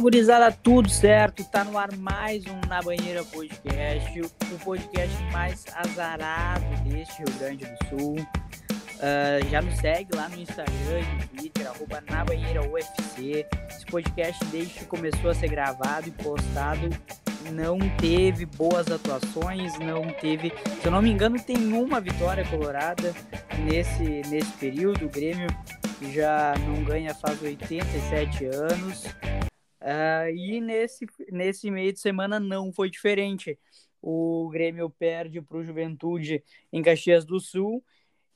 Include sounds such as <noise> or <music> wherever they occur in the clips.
Gurizada, tudo certo? Tá no ar mais um Na Banheira Podcast, o podcast mais azarado deste Rio Grande do Sul. Uh, já nos segue lá no Instagram e no Twitter, arroba Na Banheira UFC. Esse podcast, desde que começou a ser gravado e postado, não teve boas atuações, não teve, se eu não me engano, tem uma vitória colorada nesse, nesse período. O Grêmio já não ganha faz 87 anos. Uh, e nesse, nesse meio de semana não foi diferente. O Grêmio perde para o Juventude em Caxias do Sul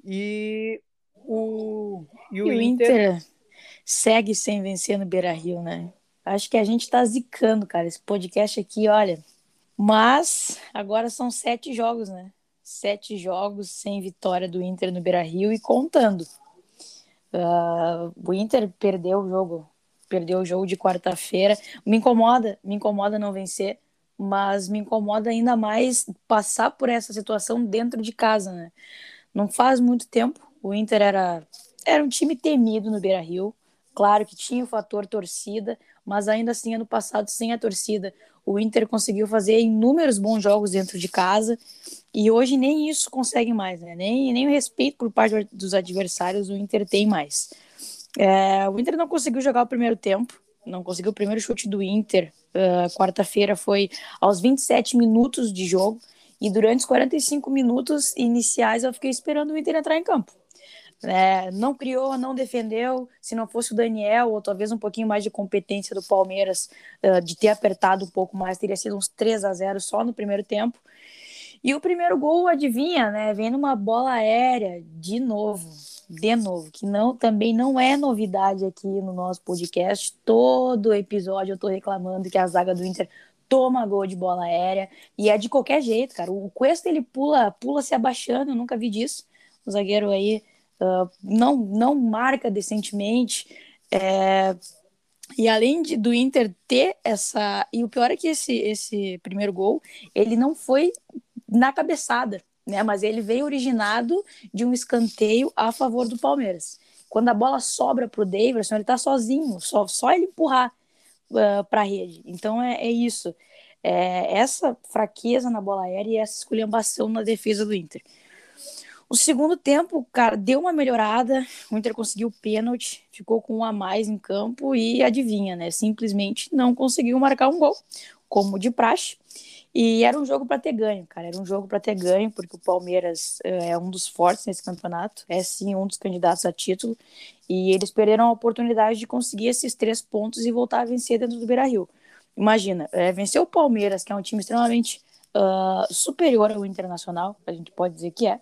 e o, e o, e o Inter... Inter... segue sem vencer no Beira Rio, né? Acho que a gente está zicando, cara, esse podcast aqui, olha. Mas agora são sete jogos, né? Sete jogos sem vitória do Inter no Beira Rio e contando. Uh, o Inter perdeu o jogo perdeu o jogo de quarta-feira. Me incomoda, me incomoda não vencer, mas me incomoda ainda mais passar por essa situação dentro de casa, né? Não faz muito tempo, o Inter era, era um time temido no Beira-Rio. Claro que tinha o fator torcida, mas ainda assim, ano passado, sem a torcida, o Inter conseguiu fazer inúmeros bons jogos dentro de casa e hoje nem isso consegue mais, né? Nem, nem o respeito por parte dos adversários o Inter tem mais. É, o Inter não conseguiu jogar o primeiro tempo, não conseguiu o primeiro chute do Inter. Uh, Quarta-feira foi aos 27 minutos de jogo, e durante os 45 minutos iniciais eu fiquei esperando o Inter entrar em campo. É, não criou, não defendeu. Se não fosse o Daniel, ou talvez um pouquinho mais de competência do Palmeiras, uh, de ter apertado um pouco mais, teria sido uns 3 a 0 só no primeiro tempo. E o primeiro gol, adivinha, né? Vem numa bola aérea de novo de novo, que não também não é novidade aqui no nosso podcast. Todo episódio eu tô reclamando que a zaga do Inter toma gol de bola aérea e é de qualquer jeito, cara. O Cuesta ele pula, pula se abaixando, eu nunca vi disso. O zagueiro aí uh, não não marca decentemente. É... E além de, do Inter ter essa. E o pior é que esse, esse primeiro gol, ele não foi na cabeçada né? Mas ele veio originado de um escanteio a favor do Palmeiras. Quando a bola sobra para o Davidson, ele está sozinho, só, só ele empurrar uh, ah, para a rede. Então é, é isso. É, essa fraqueza na bola aérea e essa esculhambação na defesa do Inter. O segundo tempo, cara, deu uma melhorada. O Inter conseguiu o pênalti, ficou com um a mais em campo e adivinha, né? Simplesmente não conseguiu marcar um gol, como de praxe. E era um jogo para ter ganho, cara. Era um jogo para ter ganho, porque o Palmeiras uh, é um dos fortes nesse campeonato, é sim um dos candidatos a título. E eles perderam a oportunidade de conseguir esses três pontos e voltar a vencer dentro do Beira Rio. Imagina, é, vencer o Palmeiras, que é um time extremamente uh, superior ao Internacional, a gente pode dizer que é.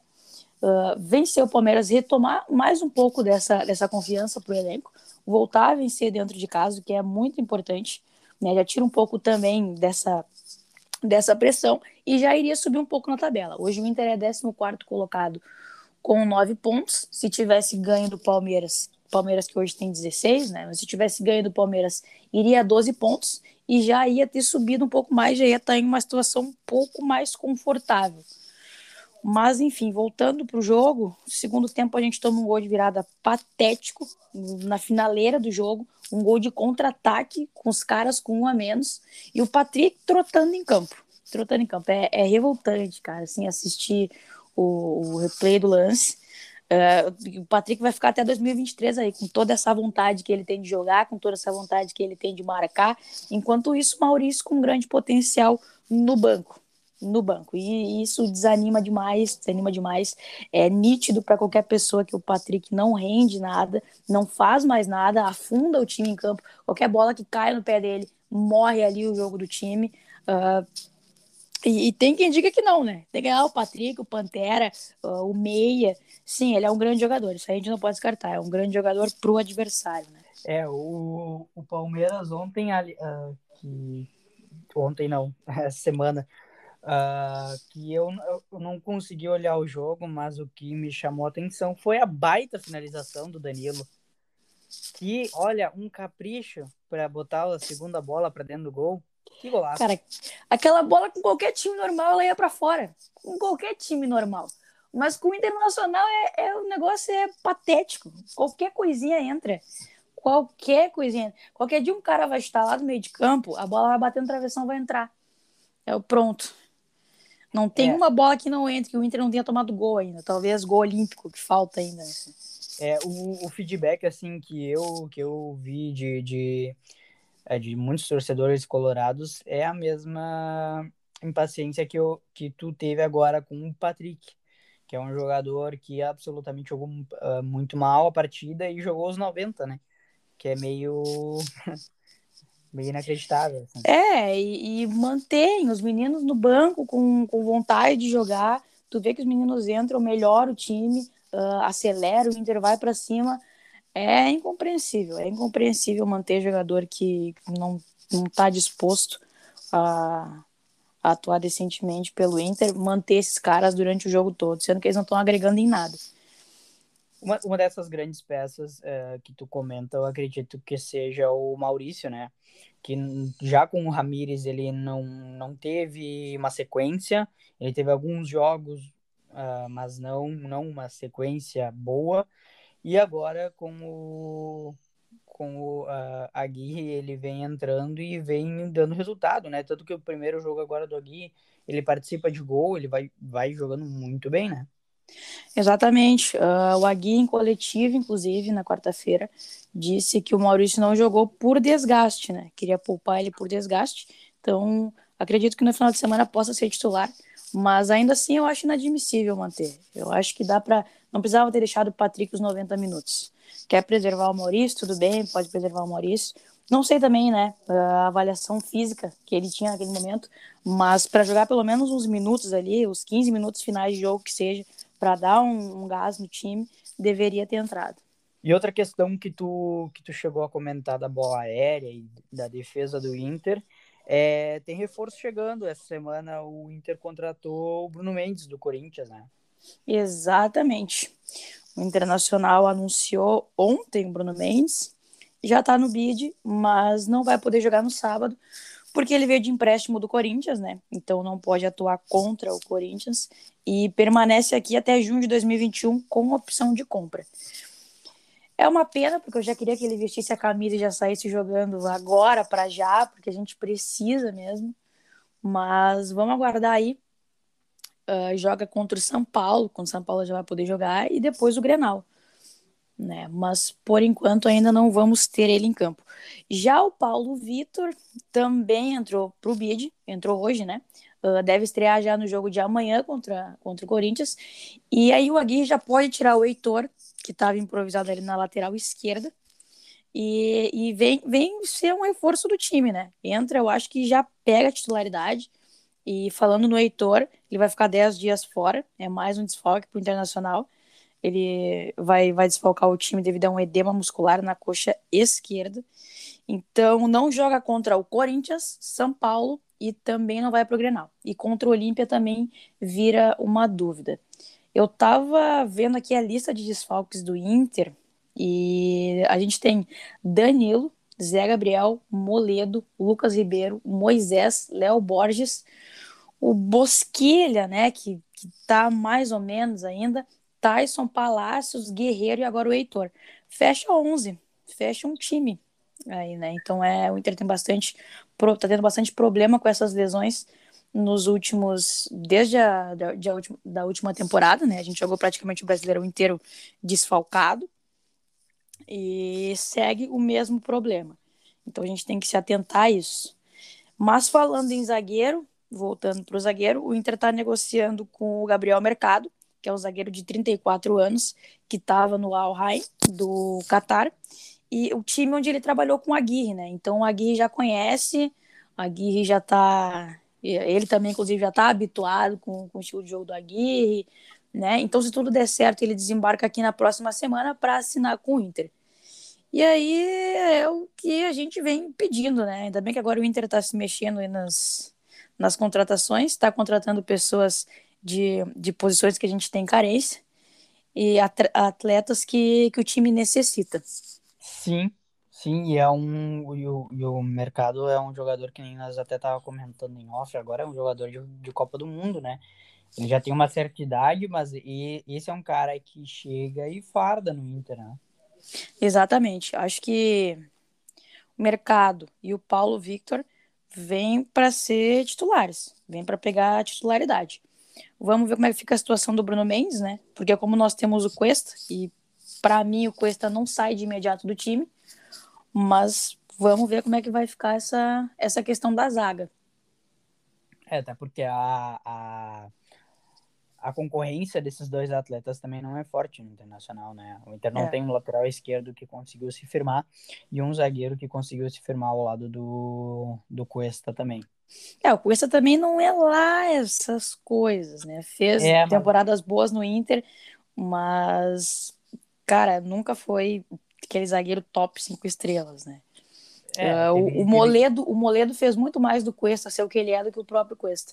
Uh, vencer o Palmeiras, retomar mais um pouco dessa, dessa confiança para o elenco, voltar a vencer dentro de casa, que é muito importante. Né? Já tira um pouco também dessa dessa pressão e já iria subir um pouco na tabela. Hoje o Inter é 14 colocado com 9 pontos. Se tivesse ganho do Palmeiras, Palmeiras que hoje tem 16, né? Mas se tivesse ganho do Palmeiras, iria a 12 pontos e já ia ter subido um pouco mais, já ia estar em uma situação um pouco mais confortável. Mas, enfim, voltando para o jogo, segundo tempo a gente toma um gol de virada patético na finaleira do jogo, um gol de contra-ataque com os caras com um a menos e o Patrick trotando em campo. Trotando em campo. É, é revoltante, cara, assim, assistir o, o replay do lance. Uh, o Patrick vai ficar até 2023 aí, com toda essa vontade que ele tem de jogar, com toda essa vontade que ele tem de marcar. Enquanto isso, Maurício com grande potencial no banco no banco. E isso desanima demais, desanima demais. É nítido para qualquer pessoa que o Patrick não rende nada, não faz mais nada, afunda o time em campo. Qualquer bola que cai no pé dele, morre ali o jogo do time. Uh, e, e, tem quem diga que não, né? Tem que ganhar o Patrick, o Pantera, uh, o Meia. Sim, ele é um grande jogador, isso a gente não pode descartar. É um grande jogador pro adversário, né? É, o, o Palmeiras ontem, uh, que ontem não, <laughs> essa semana, Uh, que eu, eu não consegui olhar o jogo, mas o que me chamou a atenção foi a baita finalização do Danilo. Que, olha, um capricho para botar a segunda bola para dentro do gol. Que golaço. Cara, aquela bola com qualquer time normal, ela ia para fora. Com qualquer time normal. Mas com o Internacional é, é, o negócio é patético. Qualquer coisinha entra. qualquer coisinha. Qualquer dia um cara vai estar lá no meio de campo, a bola vai bater no travessão, vai entrar. É o pronto. Não tem é. uma bola que não entre, que o Inter não tenha tomado gol ainda. Talvez gol olímpico, que falta ainda. Assim. É, o, o feedback, assim, que eu, que eu vi de, de, é, de muitos torcedores colorados é a mesma impaciência que, eu, que tu teve agora com o Patrick, que é um jogador que absolutamente jogou uh, muito mal a partida e jogou os 90, né? Que é meio meio inacreditável. Assim. É, e, e, mantém os meninos no banco com, com vontade de jogar. Tu vê que os meninos entram, melhora o time, uh, acelera, o Inter vai para cima. É incompreensível, é incompreensível manter jogador que não não está disposto a, a atuar decentemente pelo Inter, manter esses caras durante o jogo todo, sendo que eles não estão agregando em nada. Uma, uma dessas grandes peças uh, que tu comenta, eu acredito que seja o Maurício, né? Que já com o Ramires ele não, não teve uma sequência, ele teve alguns jogos, uh, mas não, não uma sequência boa. E agora com o, com o uh, Aguirre, ele vem entrando e vem dando resultado, né? Tanto que o primeiro jogo agora do Aguirre, ele participa de gol, ele vai, vai jogando muito bem, né? Exatamente. Uh, o Agui, em coletivo, inclusive, na quarta-feira, disse que o Maurício não jogou por desgaste, né? Queria poupar ele por desgaste. Então, acredito que no final de semana possa ser titular, mas ainda assim eu acho inadmissível manter. Eu acho que dá para. Não precisava ter deixado o Patrick os 90 minutos. Quer preservar o Maurício? Tudo bem, pode preservar o Maurício. Não sei também, né, a avaliação física que ele tinha naquele momento, mas para jogar pelo menos uns minutos ali, os 15 minutos finais de jogo que seja, para dar um, um gás no time, deveria ter entrado. E outra questão que tu, que tu chegou a comentar da bola aérea e da defesa do Inter, é, tem reforço chegando. Essa semana o Inter contratou o Bruno Mendes do Corinthians, né? Exatamente. O Internacional anunciou ontem o Bruno Mendes, já está no bid, mas não vai poder jogar no sábado, porque ele veio de empréstimo do Corinthians, né? Então não pode atuar contra o Corinthians e permanece aqui até junho de 2021 com opção de compra. É uma pena, porque eu já queria que ele vestisse a camisa e já saísse jogando agora para já, porque a gente precisa mesmo. Mas vamos aguardar aí. Uh, joga contra o São Paulo, quando o São Paulo já vai poder jogar, e depois o Grenal. Né? Mas por enquanto ainda não vamos ter ele em campo. Já o Paulo Vitor também entrou para o BID, entrou hoje, né? uh, deve estrear já no jogo de amanhã contra, contra o Corinthians. E aí o Aguirre já pode tirar o Heitor, que estava improvisado ali na lateral esquerda. E, e vem, vem ser um reforço do time, né? Entra, eu acho que já pega a titularidade. E falando no Heitor, ele vai ficar 10 dias fora, é mais um desfalque para o Internacional. Ele vai, vai desfalcar o time devido a um edema muscular na coxa esquerda. Então, não joga contra o Corinthians, São Paulo e também não vai para o Grenal. E contra o Olímpia também vira uma dúvida. Eu estava vendo aqui a lista de desfalques do Inter e a gente tem Danilo, Zé Gabriel, Moledo, Lucas Ribeiro, Moisés, Léo Borges, o Bosquilha, né, que, que tá mais ou menos ainda, Tyson, Palácios, Guerreiro e agora o Heitor. Fecha 11, fecha um time aí, né? Então é, o Inter tem bastante tá tendo bastante problema com essas lesões nos últimos, desde a da, de a última, da última temporada, né? A gente jogou praticamente o brasileiro inteiro desfalcado e segue o mesmo problema. Então a gente tem que se atentar a isso. Mas falando em zagueiro, voltando para o zagueiro, o Inter está negociando com o Gabriel Mercado, que é o zagueiro de 34 anos, que estava no Al Rain do Qatar e o time onde ele trabalhou com a Aguirre, né? Então o Aguirre já conhece, a Aguirre já tá. Ele também, inclusive, já tá habituado com, com o estilo de jogo do Aguirre, né? Então, se tudo der certo, ele desembarca aqui na próxima semana para assinar com o Inter. E aí é o que a gente vem pedindo, né? Ainda bem que agora o Inter está se mexendo nas, nas contratações, está contratando pessoas de, de posições que a gente tem carência e atletas que, que o time necessita. Sim, sim, e é um. E o, e o mercado é um jogador que nem nós até tava comentando em off, agora é um jogador de, de Copa do Mundo, né? Ele já tem uma certa idade, mas e, esse é um cara que chega e farda no Inter, né? Exatamente. Acho que o mercado e o Paulo Victor vêm para ser titulares, vêm para pegar a titularidade. Vamos ver como é que fica a situação do Bruno Mendes, né? Porque como nós temos o Cuesta, e para mim o Cuesta não sai de imediato do time, mas vamos ver como é que vai ficar essa, essa questão da zaga. É, até porque a, a, a concorrência desses dois atletas também não é forte no Internacional, né? O Inter não é. tem um lateral esquerdo que conseguiu se firmar e um zagueiro que conseguiu se firmar ao lado do, do Cuesta também. É, o Cuesta também não é lá essas coisas, né? Fez é, temporadas mas... boas no Inter, mas, cara, nunca foi aquele zagueiro top cinco estrelas, né? É, uh, o, Moledo, o Moledo fez muito mais do Cuesta ser o que ele é do que o próprio Cuesta.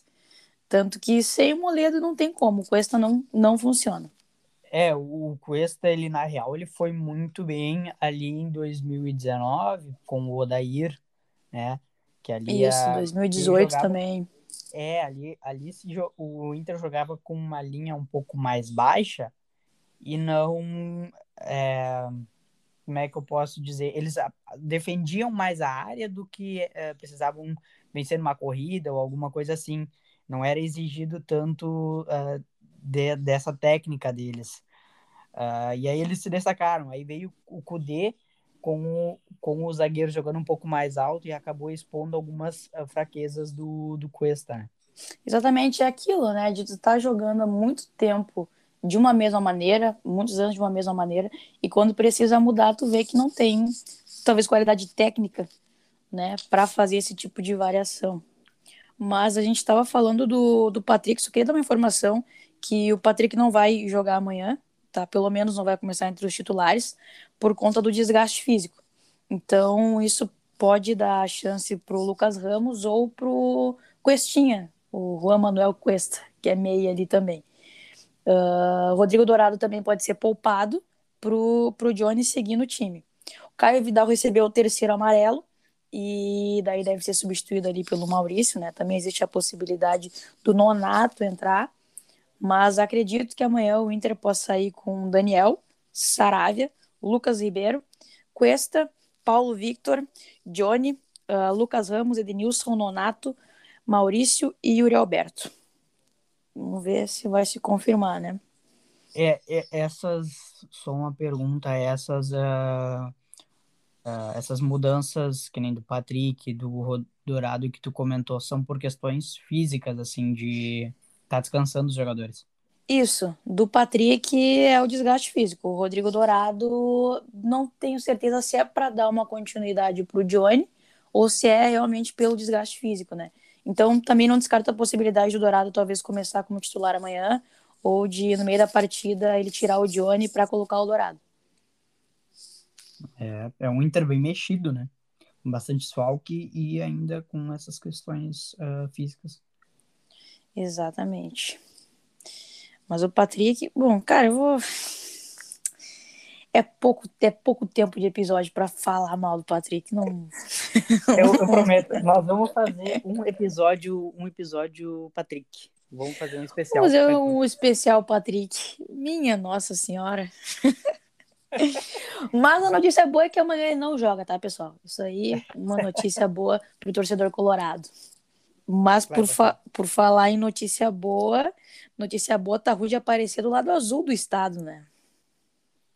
Tanto que sem o Moledo não tem como, o Cuesta não, não funciona. É, o Cuesta, ele na real, ele foi muito bem ali em 2019 com o Odair, né? Que ali Isso, a, 2018 jogava, também. É, ali, ali se, o Inter jogava com uma linha um pouco mais baixa e não. É, como é que eu posso dizer? Eles defendiam mais a área do que é, precisavam vencer numa corrida ou alguma coisa assim. Não era exigido tanto uh, de, dessa técnica deles. Uh, e aí eles se destacaram. Aí veio o Kudê com o, com o zagueiro jogando um pouco mais alto e acabou expondo algumas uh, fraquezas do, do Cuesta. Né? Exatamente, é aquilo, né? De estar tá jogando há muito tempo de uma mesma maneira, muitos anos de uma mesma maneira, e quando precisa mudar, tu vê que não tem talvez qualidade técnica, né, para fazer esse tipo de variação. Mas a gente estava falando do, do Patrick, só queria dar uma informação que o Patrick não vai jogar amanhã, tá? Pelo menos não vai começar entre os titulares por conta do desgaste físico. Então, isso pode dar chance pro Lucas Ramos ou pro Questinha, o Juan Manuel Cuesta, que é meia ali também. Uh, Rodrigo Dourado também pode ser poupado pro, pro Johnny seguir no time. O Caio Vidal recebeu o terceiro amarelo e daí deve ser substituído ali pelo Maurício, né? Também existe a possibilidade do Nonato entrar, mas acredito que amanhã o Inter possa sair com Daniel, Saravia, Lucas Ribeiro, Cuesta, Paulo Victor, Johnny, uh, Lucas Ramos, Edenilson, Nonato, Maurício e Yuri Alberto. Vamos ver se vai se confirmar, né? É, é essas, só uma pergunta, essas, uh, uh, essas mudanças, que nem do Patrick, do Dourado que tu comentou, são por questões físicas, assim, de tá descansando os jogadores? Isso, do Patrick é o desgaste físico. O Rodrigo Dourado, não tenho certeza se é para dar uma continuidade para o Johnny ou se é realmente pelo desgaste físico, né? Então, também não descarto a possibilidade do Dourado talvez começar como titular amanhã, ou de, no meio da partida, ele tirar o Johnny para colocar o Dourado. É, é um Inter bem mexido, né? Com bastante desfalque e ainda com essas questões uh, físicas. Exatamente. Mas o Patrick, bom, cara, eu vou é pouco, é pouco tempo de episódio para falar mal do Patrick. Não. <laughs> Eu, eu, prometo. Nós vamos fazer um episódio, um episódio Patrick. Vamos fazer um especial. Vamos fazer um especial Patrick. Minha Nossa Senhora. <laughs> Mas a notícia boa é que amanhã ele não joga, tá, pessoal? Isso aí, uma notícia boa pro torcedor colorado. Mas por, fa por falar em notícia boa, notícia boa tá ruim de aparecer do lado azul do estado, né?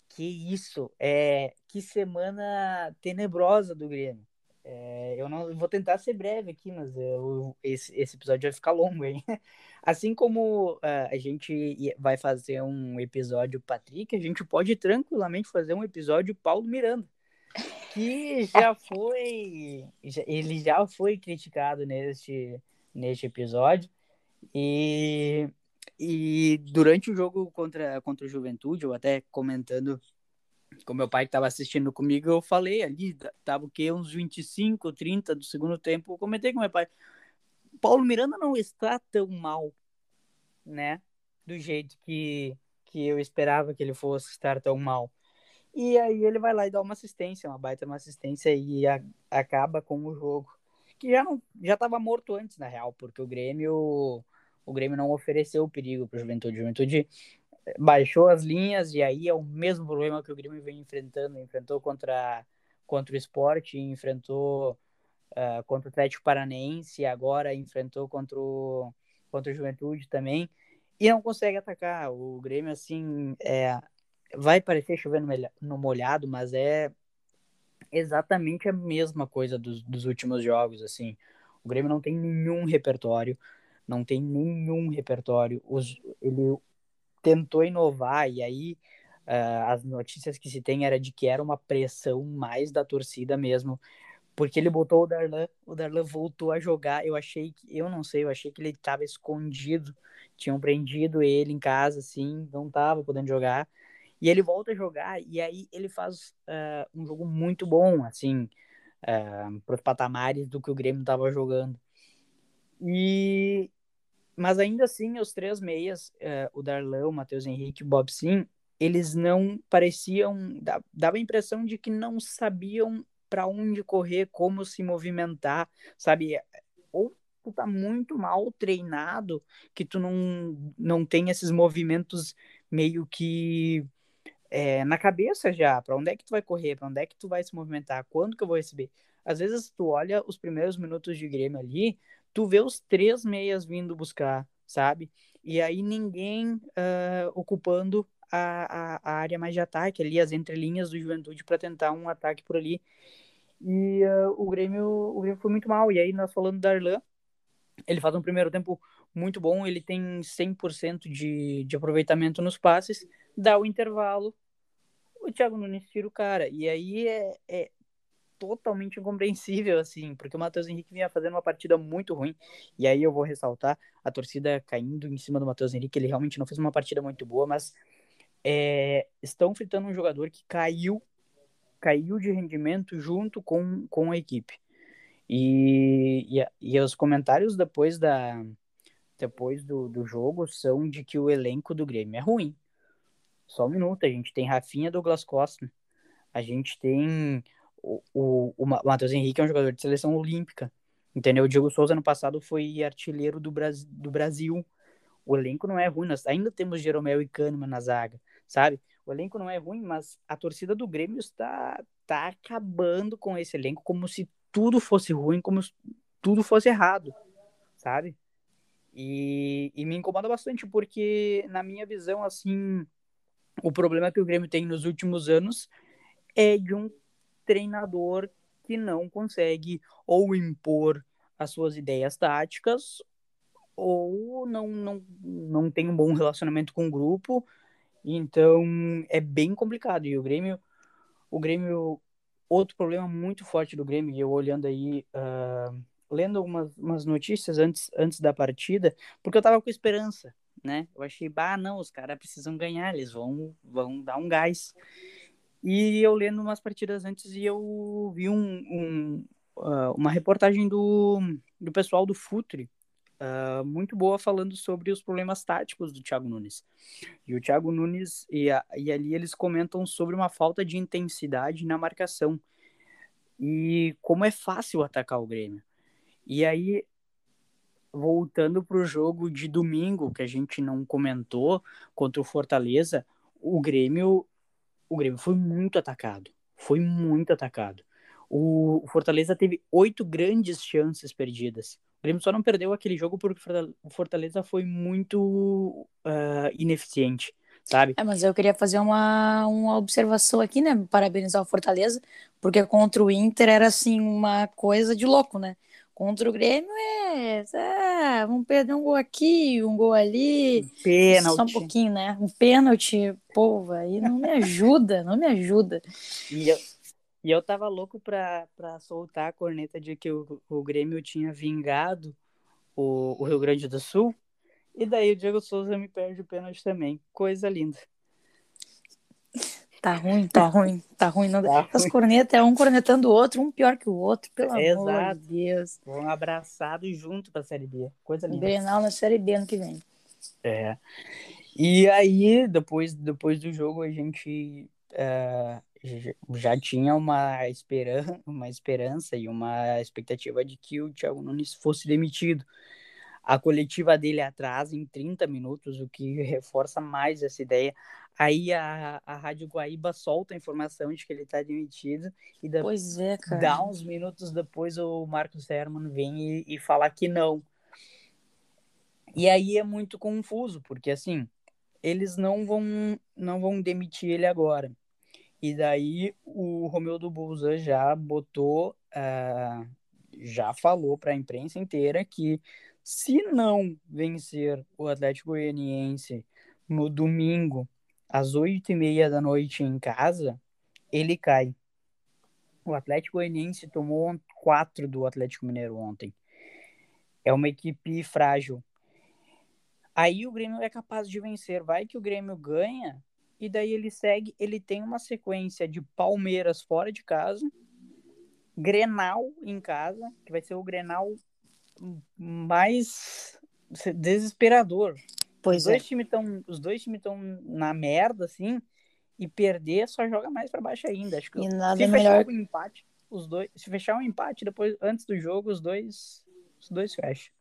Que isso, é que semana tenebrosa do Grêmio. É, eu não vou tentar ser breve aqui, mas eu, esse, esse episódio vai ficar longo, hein? <laughs> Assim como uh, a gente vai fazer um episódio Patrick, a gente pode tranquilamente fazer um episódio Paulo Miranda, que <laughs> já foi, ele já foi criticado neste, neste episódio e e durante o jogo contra, contra o Juventude, eu até comentando com meu pai que estava assistindo comigo, eu falei ali, tava o quê? Uns 25, 30 do segundo tempo, eu comentei com meu pai, Paulo Miranda não está tão mal, né? Do jeito que, que eu esperava que ele fosse estar tão mal. E aí ele vai lá e dá uma assistência, uma baita uma assistência e a, acaba com o jogo. Que já não já estava morto antes, na real, porque o Grêmio o Grêmio não ofereceu perigo para o Juventude. Juventude baixou as linhas e aí é o mesmo problema que o Grêmio vem enfrentando. Enfrentou contra, contra o esporte, enfrentou uh, contra o Atlético Paranense, agora enfrentou contra o, contra o Juventude também, e não consegue atacar. O Grêmio, assim, é, vai parecer chovendo no molhado, mas é exatamente a mesma coisa dos, dos últimos jogos, assim. O Grêmio não tem nenhum repertório, não tem nenhum repertório. Os, ele tentou inovar e aí uh, as notícias que se tem era de que era uma pressão mais da torcida mesmo, porque ele botou o Darlan, o Darlan voltou a jogar. Eu achei que, eu não sei, eu achei que ele estava escondido, tinham prendido ele em casa, assim, não estava podendo jogar. E ele volta a jogar e aí ele faz uh, um jogo muito bom, assim, uh, para os patamares do que o Grêmio estava jogando. E mas ainda assim, os três meias, uh, o Darlan, o Matheus Henrique o Bob Sim, eles não pareciam, dava a impressão de que não sabiam para onde correr, como se movimentar, sabe? Ou tu tá muito mal treinado que tu não, não tem esses movimentos meio que é, na cabeça já, para onde é que tu vai correr, para onde é que tu vai se movimentar, quando que eu vou receber. Às vezes tu olha os primeiros minutos de Grêmio ali, tu vê os três meias vindo buscar, sabe? E aí ninguém uh, ocupando a, a, a, área mais de ataque ali, as entrelinhas do Juventude para tentar um ataque por ali. E uh, o, Grêmio, o Grêmio foi muito mal. E aí nós falando da Arlan, ele faz um primeiro tempo muito bom, ele tem 100% de, de aproveitamento nos passes, dá o intervalo, o Thiago Nunes tira o cara. E aí é, é totalmente incompreensível, assim, porque o Matheus Henrique vinha fazendo uma partida muito ruim, e aí eu vou ressaltar a torcida caindo em cima do Matheus Henrique, ele realmente não fez uma partida muito boa, mas é, estão fritando um jogador que caiu, caiu de rendimento junto com, com a equipe. E, e, e os comentários depois da depois do, do jogo são de que o elenco do Grêmio é ruim. Só um minuto, a gente tem Rafinha Douglas Costa, a gente tem o, o, o Matheus Henrique é um jogador de seleção olímpica, entendeu? O Diego Souza no passado foi artilheiro do, Bras, do Brasil. O elenco não é ruim, nós ainda temos Jeromel e Kahneman na zaga, sabe? O elenco não é ruim, mas a torcida do Grêmio está, está acabando com esse elenco como se tudo fosse ruim, como se tudo fosse errado, sabe? E, e me incomoda bastante porque, na minha visão, assim, o problema que o Grêmio tem nos últimos anos é de um treinador que não consegue ou impor as suas ideias táticas ou não, não, não tem um bom relacionamento com o grupo. Então é bem complicado. E o Grêmio, o Grêmio, outro problema muito forte do Grêmio, eu olhando aí, uh, lendo algumas umas notícias antes, antes da partida, porque eu tava com esperança, né? Eu achei, bah, não, os caras precisam ganhar, eles vão, vão dar um gás. E eu lendo umas partidas antes e eu vi um, um uh, uma reportagem do, do pessoal do Futre, uh, muito boa, falando sobre os problemas táticos do Thiago Nunes. E o Thiago Nunes, e, a, e ali eles comentam sobre uma falta de intensidade na marcação. E como é fácil atacar o Grêmio. E aí, voltando para o jogo de domingo, que a gente não comentou, contra o Fortaleza, o Grêmio o Grêmio foi muito atacado. Foi muito atacado. O Fortaleza teve oito grandes chances perdidas. O Grêmio só não perdeu aquele jogo porque o Fortaleza foi muito uh, ineficiente, sabe? É, mas eu queria fazer uma, uma observação aqui, né? Parabenizar o Fortaleza, porque contra o Inter era assim uma coisa de louco, né? Contra o Grêmio é, é vamos perder um gol aqui, um gol ali. pênalti. Só um pouquinho, né? Um pênalti, pô, aí não me ajuda, não me ajuda. E eu, e eu tava louco pra, pra soltar a corneta de que o, o Grêmio tinha vingado o, o Rio Grande do Sul. E daí o Diego Souza me perde o pênalti também. Coisa linda. Tá ruim, tá ruim, tá ruim. Não... <laughs> Tá As cornetas é um cornetando o outro, um pior que o outro, pelo Exato. amor de Deus. Vão abraçados junto pra Série B. Coisa linda. Grenal na Série B ano que vem. É. E aí, depois, depois do jogo, a gente uh, já tinha uma, esperan uma esperança e uma expectativa de que o Thiago Nunes fosse demitido. A coletiva dele atrasa em 30 minutos, o que reforça mais essa ideia. Aí a, a Rádio Guaíba solta a informação de que ele está demitido e da, pois é, cara. dá uns minutos depois o Marcos Herman vem e, e fala que não. E aí é muito confuso, porque assim, eles não vão não vão demitir ele agora. E daí o Romeu Bolzan já botou, uh, já falou para a imprensa inteira que se não vencer o Atlético Goianiense no domingo às oito e meia da noite em casa, ele cai. O Atlético Goianiense tomou quatro do Atlético Mineiro ontem. É uma equipe frágil. Aí o Grêmio é capaz de vencer. Vai que o Grêmio ganha e daí ele segue, ele tem uma sequência de Palmeiras fora de casa, Grenal em casa, que vai ser o Grenal mais desesperador. Pois os dois é. times tão, os dois times estão na merda assim, e perder só joga mais para baixo ainda. Acho que e nada se é fechar melhor... um empate, os dois, se fechar um empate depois antes do jogo, os dois os dois fecham.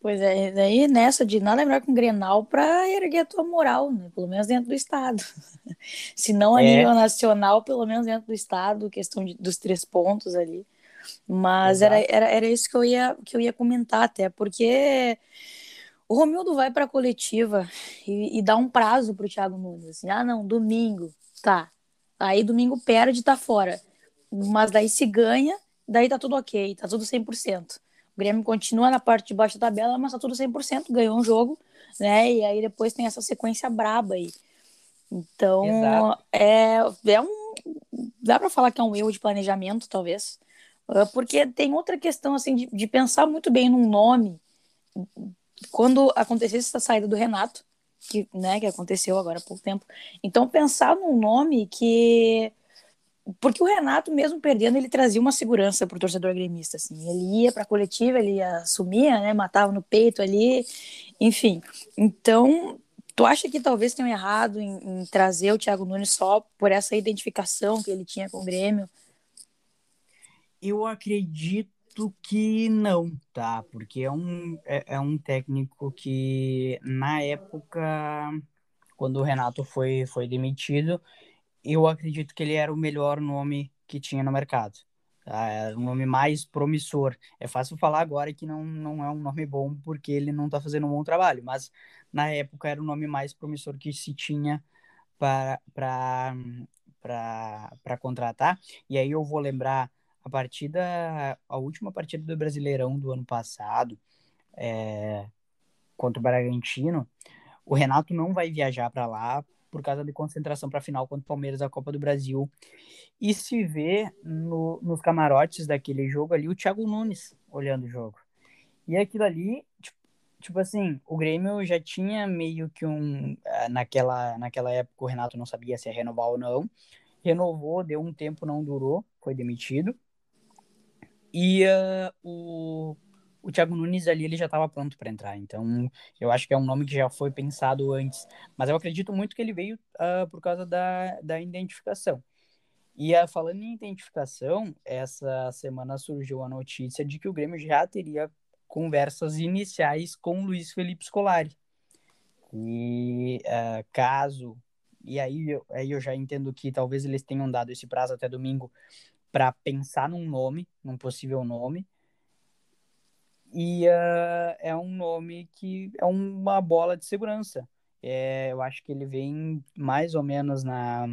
Pois é, daí nessa de nada melhor que um Grenal para erguer a tua moral, né? Pelo menos dentro do estado. <laughs> Se não a é. nível nacional, pelo menos dentro do estado, questão de, dos três pontos ali. Mas era, era, era isso que eu, ia, que eu ia comentar até, porque o Romildo vai para a coletiva e, e, dá um prazo para o Thiago Nunes. Assim, ah, não, domingo, tá. Aí domingo perde, tá fora. Mas daí se ganha, daí tá tudo ok, tá tudo 100%. O Grêmio continua na parte de baixo da tabela, mas tá tudo 100%, ganhou um jogo, né? E aí depois tem essa sequência braba aí. Então, é, é um. Dá para falar que é um erro de planejamento, talvez. Ah, porque tem outra questão, assim, de, de pensar muito bem num nome. Quando acontecesse essa saída do Renato, que, né, que aconteceu agora há pouco tempo. Então, pensar num nome que porque o Renato, mesmo perdendo, ele trazia uma segurança para o torcedor gremista. Assim. Ele ia para a coletiva, ele assumia, né, matava no peito ali, enfim. Então, tu acha que talvez tenham errado em, em, trazer o Thiago Nunes só por essa identificação que ele tinha com o Grêmio? Eu acredito que não, tá? Porque é um, é, é um técnico que, na época, quando o Renato foi, foi demitido, eu acredito que ele era o melhor nome que tinha no mercado. Tá? Era um nome mais promissor. É fácil falar agora que não, não é um nome bom porque ele não está fazendo um bom trabalho, mas na época era o nome mais promissor que se tinha para contratar. E aí eu vou lembrar a partida, a última partida do Brasileirão do ano passado, é, contra o Bragantino. O Renato não vai viajar para lá por causa de concentração para a final contra o Palmeiras da Copa do Brasil. E se vê no, nos camarotes daquele jogo ali o Thiago Nunes olhando o jogo. E aquilo ali, tipo, tipo assim, o Grêmio já tinha meio que um. Eh, naquela, naquela época o Renato não sabia se ia renovar ou não. Renovou, deu um tempo, não durou, foi demitido. E uh, o o Thiago Nunes ali ele já estava pronto para entrar. Então, eu acho que é um nome que já foi pensado antes. Mas eu acredito muito que ele veio uh, por causa da, da identificação. E uh, falando em identificação, essa semana surgiu a notícia de que o Grêmio já teria conversas iniciais com Luiz Felipe Scolari. E uh, caso. E aí aí eu já entendo que talvez eles tenham dado esse prazo até domingo para pensar num nome, num possível nome e uh, é um nome que é uma bola de segurança. É, eu acho que ele vem mais ou menos na.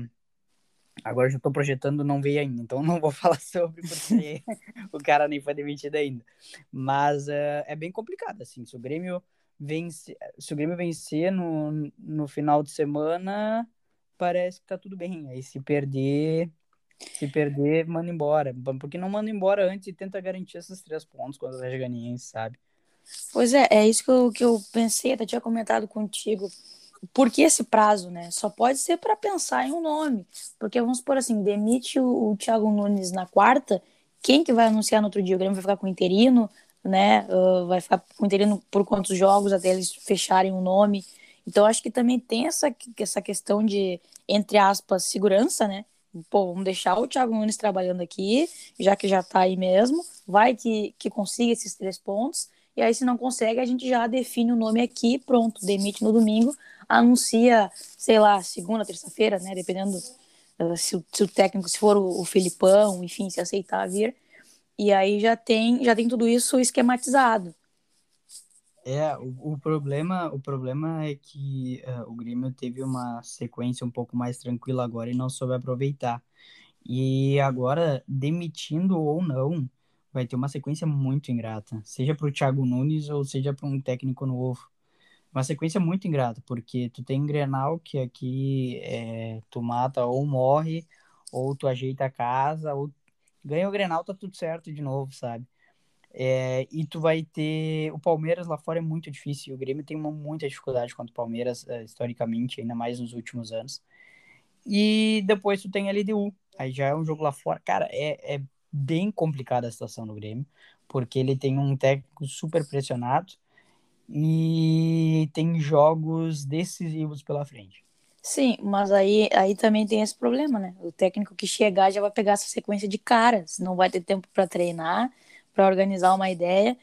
Agora já estou projetando, não veio ainda, então não vou <laughs> falar sobre porque <laughs> o cara nem foi demitido ainda. Mas uh, é bem complicado, assim. Se o Grêmio vence, se o Grêmio vencer no, no final de semana, parece que tá tudo bem. Aí se perder, se perder, manda embora. Porque não manda embora antes e tenta garantir esses três pontos contra o Atlético sabe? Pois é, é isso que eu, que eu pensei, até tinha comentado contigo. Por que esse prazo, né? Só pode ser para pensar em um nome. Porque vamos por assim, demite o, o Thiago Nunes na quarta, quem que vai anunciar no outro dia? O Grêmio vai ficar com o interino, né? Uh, vai ficar com o interino por quantos jogos até eles fecharem o nome. Então acho que também tem essa, essa questão de, entre aspas, segurança, né? Pô, vamos deixar o Thiago Nunes trabalhando aqui, já que já tá aí mesmo, vai que, que consiga esses três pontos, E aí, se não consegue, a gente já define o nome aqui, pronto, demite no domingo, anuncia, sei lá, segunda, terça-feira, né? Dependendo uh, se, o, se, o, técnico, se for o, o enfim, se aceitar vir. E aí já tem, já tem tudo isso esquematizado. É, o, o problema, o problema é que uh, o Grêmio teve uma sequência um pouco mais tranquila agora e não soube aproveitar. E agora, demitindo ou não, vai ter uma sequência muito ingrata, seja para o Thiago Nunes ou seja para um técnico novo. Uma sequência muito ingrata, porque tu tem Grenal, que aqui é, tu mata ou morre, ou tu ajeita a casa, ou ganha o Grenal, tá tudo certo de novo, sabe? É, e tu vai ter. O Palmeiras lá fora é muito difícil. O Grêmio tem uma muita dificuldade contra o Palmeiras, é, historicamente, ainda mais nos últimos anos. E depois tu tem a LDU. Aí já é um jogo lá fora. Cara, é, é bem complicada a situação do Grêmio, porque ele tem um técnico super pressionado e tem jogos decisivos pela frente. Sim, mas aí, aí também tem esse problema, né? O técnico que chegar já vai pegar essa sequência de caras, não vai ter tempo para treinar para organizar uma ideia.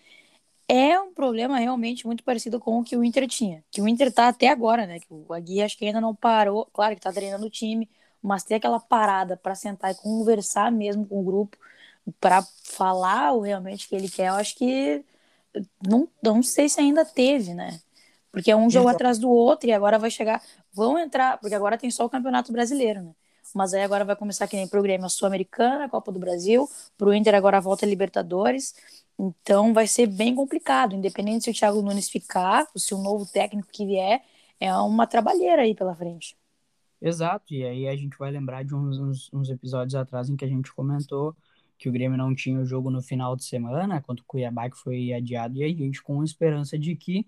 É um problema realmente muito parecido com o que o Inter tinha. Que o Inter tá até agora, né? Que o Agui acho que ainda não parou. Claro que tá treinando o time, mas ter aquela parada para sentar e conversar mesmo com o grupo, para falar o realmente que ele quer, eu acho que não, não sei se ainda teve, né? Porque é um jogo Exato. atrás do outro e agora vai chegar. Vão entrar, porque agora tem só o Campeonato Brasileiro, né? Mas aí agora vai começar que nem programa Sul-Americana, Copa do Brasil, para o Inter agora volta a Libertadores, então vai ser bem complicado, independente se o Thiago Nunes ficar, ou se o novo técnico que vier, é uma trabalheira aí pela frente. Exato, e aí a gente vai lembrar de uns, uns, uns episódios atrás em que a gente comentou que o Grêmio não tinha o jogo no final de semana, contra o Cuiabá, que foi adiado, e a gente com esperança de que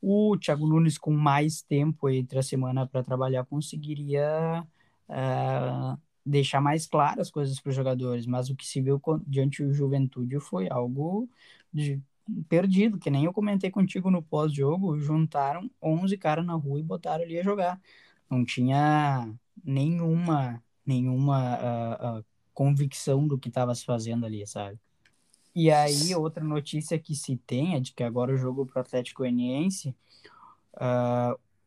o Thiago Nunes, com mais tempo entre a semana para trabalhar, conseguiria uh, deixar mais claras as coisas para os jogadores, mas o que se viu diante do Juventude foi algo de, perdido, que nem eu comentei contigo no pós-jogo, juntaram 11 caras na rua e botaram ali a jogar. Não tinha nenhuma nenhuma uh, uh, convicção do que estava se fazendo ali, sabe? E aí, outra notícia que se tem é de que agora o jogo pro Atlético Goianiense,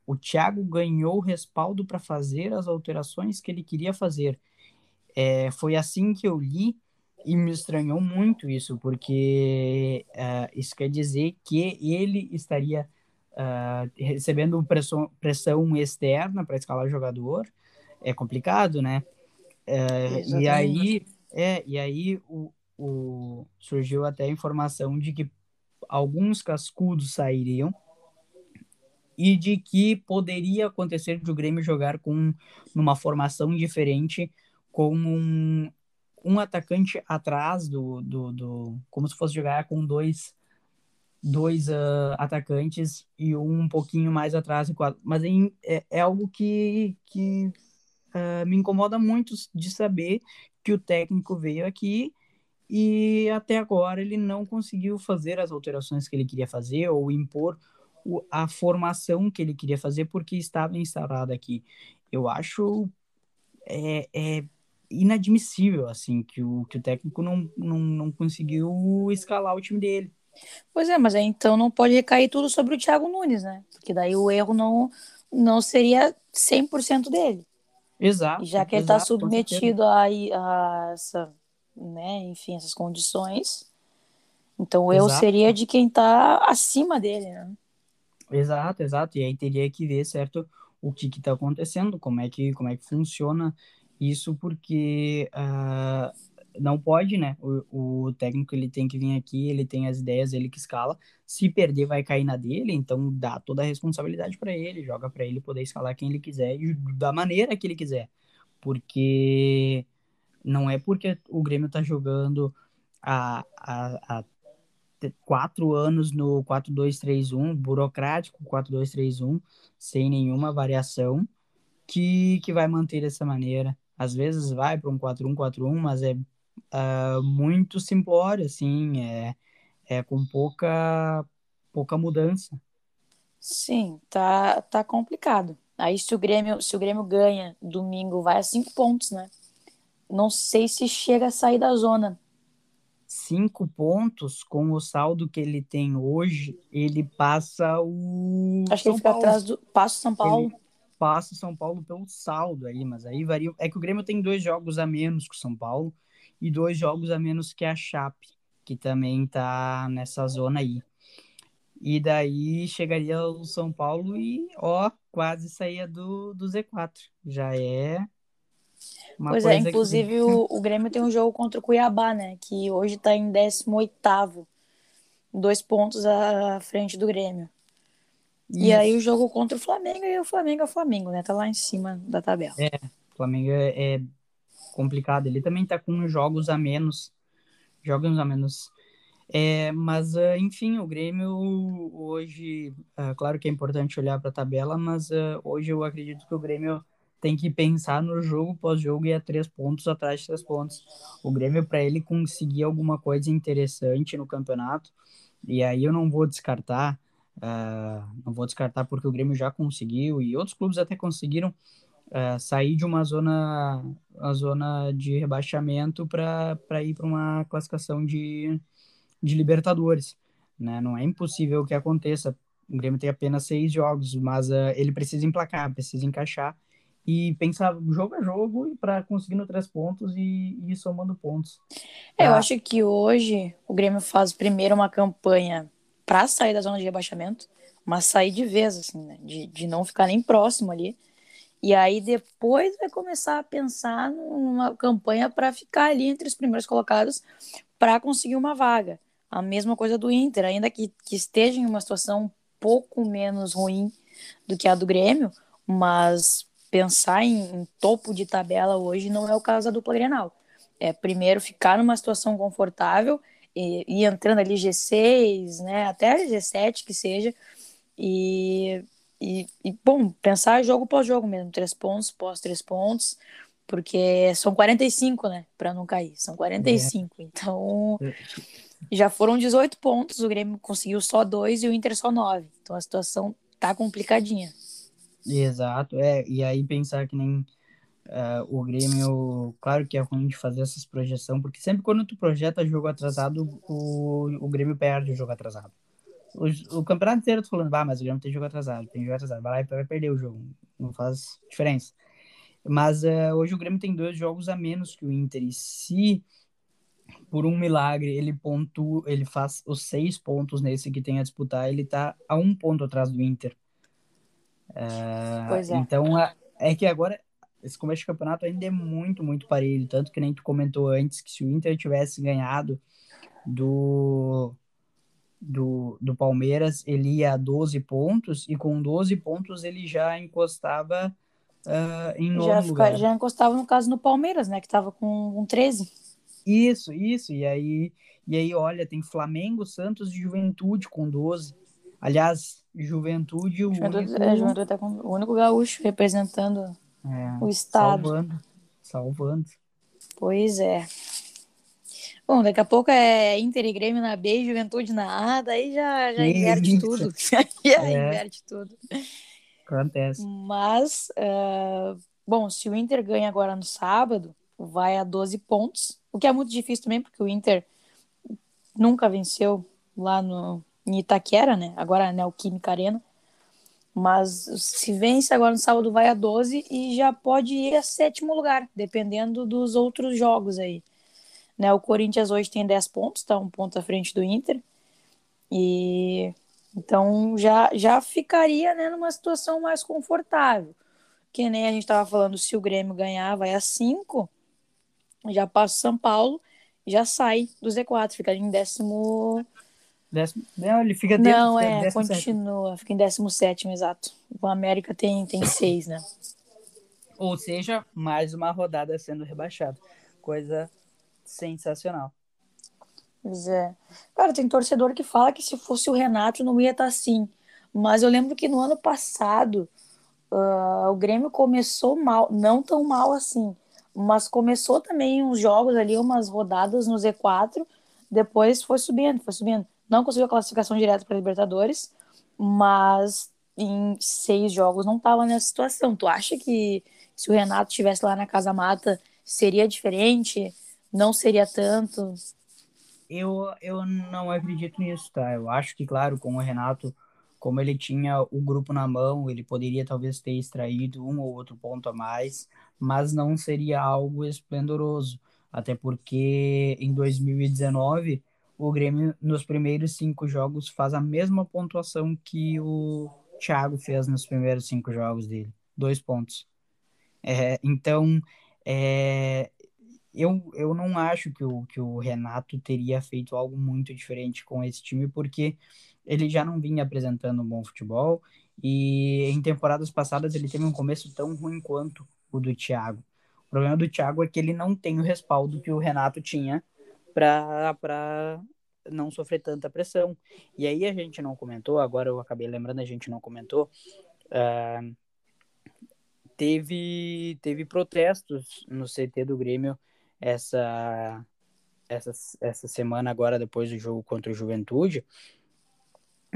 o Thiago ganhou respaldo para fazer as alterações que ele queria fazer. É, foi assim que eu li e me estranhou muito isso, porque uh, isso quer dizer que ele estaria uh, recebendo pressão, pressão externa para escalar jogador. É complicado, né? É, e aí, é, e aí o, o, surgiu até a informação de que alguns cascudos sairiam e de que poderia acontecer de o Grêmio jogar com numa formação diferente com um, um atacante atrás do, do, do como se fosse jogar com dois dois uh, atacantes e um, um pouquinho mais atrás mas é, é algo que, que uh, me incomoda muito de saber que o técnico veio aqui e até agora ele não conseguiu fazer as alterações que ele queria fazer ou impor o, a formação que ele queria fazer porque estava instaurada aqui. Eu acho é, é inadmissível assim que o, que o técnico não, não, não conseguiu escalar o time dele. Pois é, mas então não pode recair tudo sobre o Thiago Nunes, né? Porque daí o erro não, não seria 100% dele. Exato. Já que ele está submetido a, a, essa, né, enfim, essas condições, então o erro seria de quem está acima dele, né? Exato, exato. E aí teria que ver, certo, o que está acontecendo, como é que, como é que funciona isso, porque uh, não pode, né? O, o técnico ele tem que vir aqui, ele tem as ideias, ele que escala. Se perder, vai cair na dele, então dá toda a responsabilidade para ele, joga para ele poder escalar quem ele quiser e da maneira que ele quiser. Porque não é porque o Grêmio tá jogando a, a, a quatro anos no 4-2-3-1, burocrático 4-2-3-1, sem nenhuma variação, que, que vai manter dessa maneira. Às vezes vai para um 4-1-4-1, mas é uh, muito simplório, assim, é, é com pouca, pouca mudança. Sim, tá, tá complicado. Aí se o Grêmio, se o Grêmio ganha domingo, vai a cinco pontos, né? Não sei se chega a sair da zona cinco pontos com o saldo que ele tem hoje, ele passa o. Acho que ele fica Paulo. atrás do. Passa o São Paulo. Ele passa o São Paulo pelo saldo aí, mas aí varia. É que o Grêmio tem dois jogos a menos que o São Paulo e dois jogos a menos que a Chape, que também tá nessa zona aí. E daí chegaria o São Paulo e, ó, quase saía do, do Z4. Já é. Uma pois é, inclusive que... o, o Grêmio tem um jogo contra o Cuiabá, né? Que hoje tá em 18. Dois pontos à frente do Grêmio. Isso. E aí o jogo contra o Flamengo e o Flamengo é o Flamengo, né? Tá lá em cima da tabela. É, o Flamengo é, é complicado. Ele também tá com jogos a menos. Jogos a menos é, mas, uh, enfim, o Grêmio hoje, uh, claro que é importante olhar para a tabela, mas uh, hoje eu acredito que o Grêmio tem que pensar no jogo pós-jogo e a três pontos atrás de três pontos. O Grêmio, para ele conseguir alguma coisa interessante no campeonato, e aí eu não vou descartar, não vou descartar porque o Grêmio já conseguiu e outros clubes até conseguiram sair de uma zona, uma zona de rebaixamento para ir para uma classificação de de Libertadores. Né? Não é impossível que aconteça. O Grêmio tem apenas seis jogos, mas uh, ele precisa emplacar, precisa encaixar e pensar jogo a jogo e para conseguindo três pontos e, e ir somando pontos. É, eu acho que hoje o Grêmio faz primeiro uma campanha para sair da zona de rebaixamento, mas sair de vez, assim, né? de, de não ficar nem próximo ali. E aí depois vai começar a pensar numa campanha para ficar ali entre os primeiros colocados para conseguir uma vaga. A mesma coisa do Inter, ainda que, que esteja em uma situação um pouco menos ruim do que a do Grêmio, mas pensar em, em topo de tabela hoje não é o caso da dupla Grenal. É primeiro ficar numa situação confortável e, e entrando ali G6, né, até G7 que seja, e, e, e, bom, pensar jogo pós jogo mesmo, três pontos pós três pontos, porque são 45, né, para não cair, são 45, é. então é. Já foram 18 pontos, o Grêmio conseguiu só dois e o Inter só nove. Então a situação tá complicadinha. Exato, é. E aí pensar que nem uh, o Grêmio, claro que é ruim de fazer essas projeções, porque sempre quando tu projeta jogo atrasado, o, o Grêmio perde o jogo atrasado. O, o campeonato inteiro tu falando, ah, mas o Grêmio tem jogo atrasado, tem jogo atrasado, vai lá e vai perder o jogo. Não faz diferença. Mas uh, hoje o Grêmio tem dois jogos a menos que o Inter. E se por um milagre, ele pontua, ele faz os seis pontos nesse que tem a disputar, ele tá a um ponto atrás do Inter. Uh, pois é. Então, é que agora, esse começo de campeonato ainda é muito, muito parelho. Tanto que nem tu comentou antes que se o Inter tivesse ganhado do, do, do Palmeiras, ele ia a 12 pontos, e com 12 pontos ele já encostava uh, em nono já, lugar. Já encostava, no caso, no Palmeiras, né? Que tava com, com 13. Isso, isso. E aí, e aí, olha, tem Flamengo, Santos e Juventude com 12. Aliás, Juventude, o Juventude, único... É, Juventude tá com o único gaúcho representando é, o estado. Salvando, salvando. Pois é. Bom, daqui a pouco é Inter e Grêmio na B, Juventude na A, daí já, já inverte tudo. <laughs> já é. inverte tudo. Acontece. Mas, uh, bom, se o Inter ganha agora no sábado, vai a 12 pontos, o que é muito difícil também, porque o Inter nunca venceu lá no, em Itaquera, né? Agora é Neoquímica Arena. Mas se vence agora no sábado, vai a 12 e já pode ir a sétimo lugar, dependendo dos outros jogos aí. Né, o Corinthians hoje tem 10 pontos, está um ponto à frente do Inter. E então já, já ficaria né, numa situação mais confortável. Que nem a gente estava falando, se o Grêmio ganhar, vai a 5 já passa o São Paulo, já sai do Z4, fica em décimo. Décimo não, ele fica dentro. Não, é, continua, fica em décimo sétimo, exato. O América tem, tem seis, né? Ou seja, mais uma rodada sendo rebaixado. Coisa sensacional. Pois é. Cara, tem torcedor que fala que se fosse o Renato não ia estar tá assim. Mas eu lembro que no ano passado uh, o Grêmio começou mal, não tão mal assim, mas começou também uns jogos ali, umas rodadas no Z4, depois foi subindo, foi subindo. Não conseguiu a classificação direta para Libertadores, mas em seis jogos não estava nessa situação. Tu acha que se o Renato estivesse lá na Casa Mata seria diferente? Não seria tanto? eu, eu não acredito nisso, tá? Eu acho que, claro, com o Renato, como ele tinha o grupo na mão, ele poderia talvez ter extraído um ou outro ponto a mais, mas não seria algo esplendoroso. Até porque em 2019, o Grêmio, nos primeiros cinco jogos, faz a mesma pontuação que o Thiago fez nos primeiros cinco jogos dele. Dois pontos. É, então, é, eu, eu não acho que o, que o Renato teria feito algo muito diferente com esse time, porque ele já não vinha apresentando um bom futebol e em temporadas passadas ele teve um começo tão ruim quanto o do Thiago. O problema do Thiago é que ele não tem o respaldo que o Renato tinha para não sofrer tanta pressão. E aí a gente não comentou, agora eu acabei lembrando, a gente não comentou. Uh, teve, teve protestos no CT do Grêmio essa, essa, essa semana agora depois do jogo contra o Juventude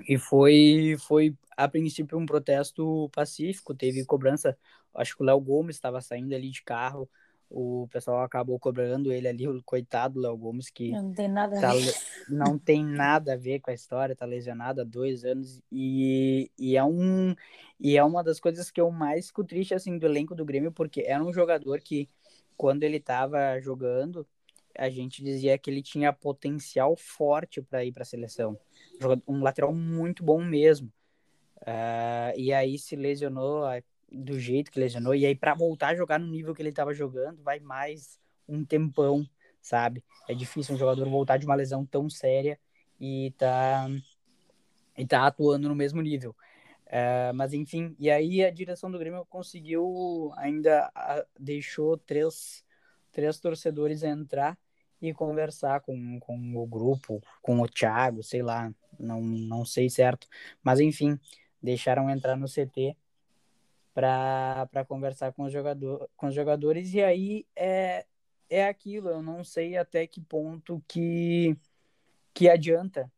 e foi foi a princípio um protesto pacífico teve cobrança acho que o Léo Gomes estava saindo ali de carro o pessoal acabou cobrando ele ali o coitado Léo Gomes que não tem nada tá, a ver. não tem nada a ver com a história tá lesionado há dois anos e, e é um e é uma das coisas que eu mais fico triste assim do elenco do Grêmio porque era um jogador que quando ele estava jogando, a gente dizia que ele tinha potencial forte para ir para a seleção. Um lateral muito bom mesmo. Uh, e aí se lesionou do jeito que lesionou. E aí, para voltar a jogar no nível que ele estava jogando, vai mais um tempão, sabe? É difícil um jogador voltar de uma lesão tão séria e tá, e tá atuando no mesmo nível. Uh, mas enfim, e aí a direção do Grêmio conseguiu, ainda uh, deixou três, três torcedores entrar e conversar com, com o grupo, com o Thiago, sei lá, não, não sei certo. Mas enfim, deixaram entrar no CT para conversar com os, jogador, com os jogadores, e aí é, é aquilo, eu não sei até que ponto que, que adianta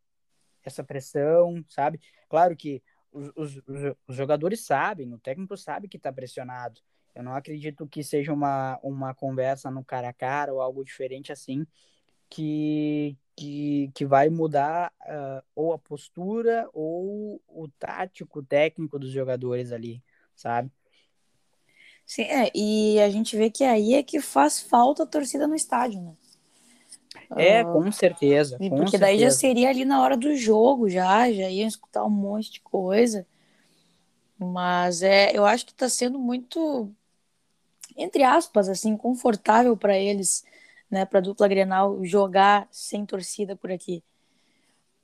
essa pressão, sabe? Claro que os, os, os jogadores sabem, o técnico sabe que está pressionado. Eu não acredito que seja uma, uma conversa no cara a cara ou algo diferente assim que, que, que vai mudar uh, ou a postura ou o tático, técnico dos jogadores ali, sabe? Sim, é, e a gente vê que aí é que faz falta a torcida no estádio, né? É, uh, com certeza. Com porque certeza. daí já seria ali na hora do jogo, já, já iam escutar um monte de coisa. Mas é, eu acho que está sendo muito, entre aspas, assim, confortável para eles, né, para a dupla Grenal jogar sem torcida por aqui.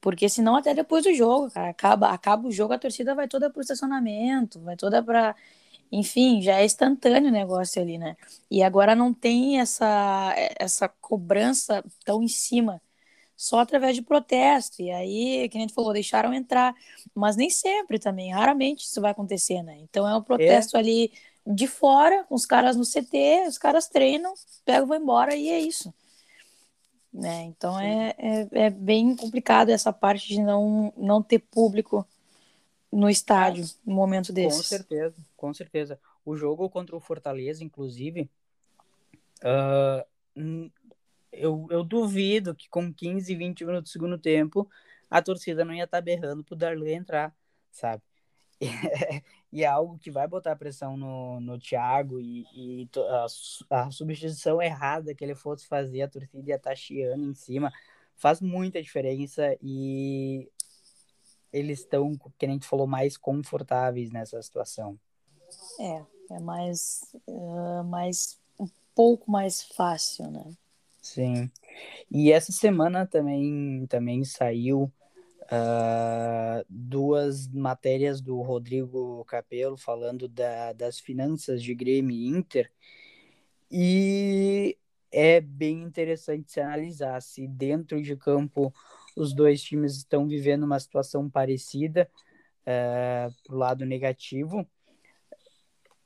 Porque senão até depois do jogo, cara, acaba, acaba o jogo, a torcida vai toda para o estacionamento, vai toda para enfim, já é instantâneo o negócio ali, né? E agora não tem essa, essa cobrança tão em cima, só através de protesto. E aí, que a gente falou, deixaram entrar, mas nem sempre também, raramente isso vai acontecer, né? Então é um protesto é. ali de fora, com os caras no CT, os caras treinam, pegam, vão embora e é isso. Né? Então é, é, é, bem complicado essa parte de não, não ter público no estádio, no momento desse. Com certeza, com certeza. O jogo contra o Fortaleza, inclusive, uh, eu, eu duvido que com 15, 20 minutos do segundo tempo a torcida não ia estar tá berrando pro Darley entrar, sabe? <laughs> e é algo que vai botar pressão no, no Thiago e, e a, a, substituição errada que ele fosse fazer, a torcida ia estar tá chiando em cima, faz muita diferença e eles estão, que a gente falou, mais confortáveis nessa situação. É, é mais, uh, mais um pouco mais fácil, né? Sim. E essa semana também, também saiu uh, duas matérias do Rodrigo Capello falando da, das finanças de Grêmio e Inter. E é bem interessante se analisar se dentro de campo os dois times estão vivendo uma situação parecida é, pro lado negativo.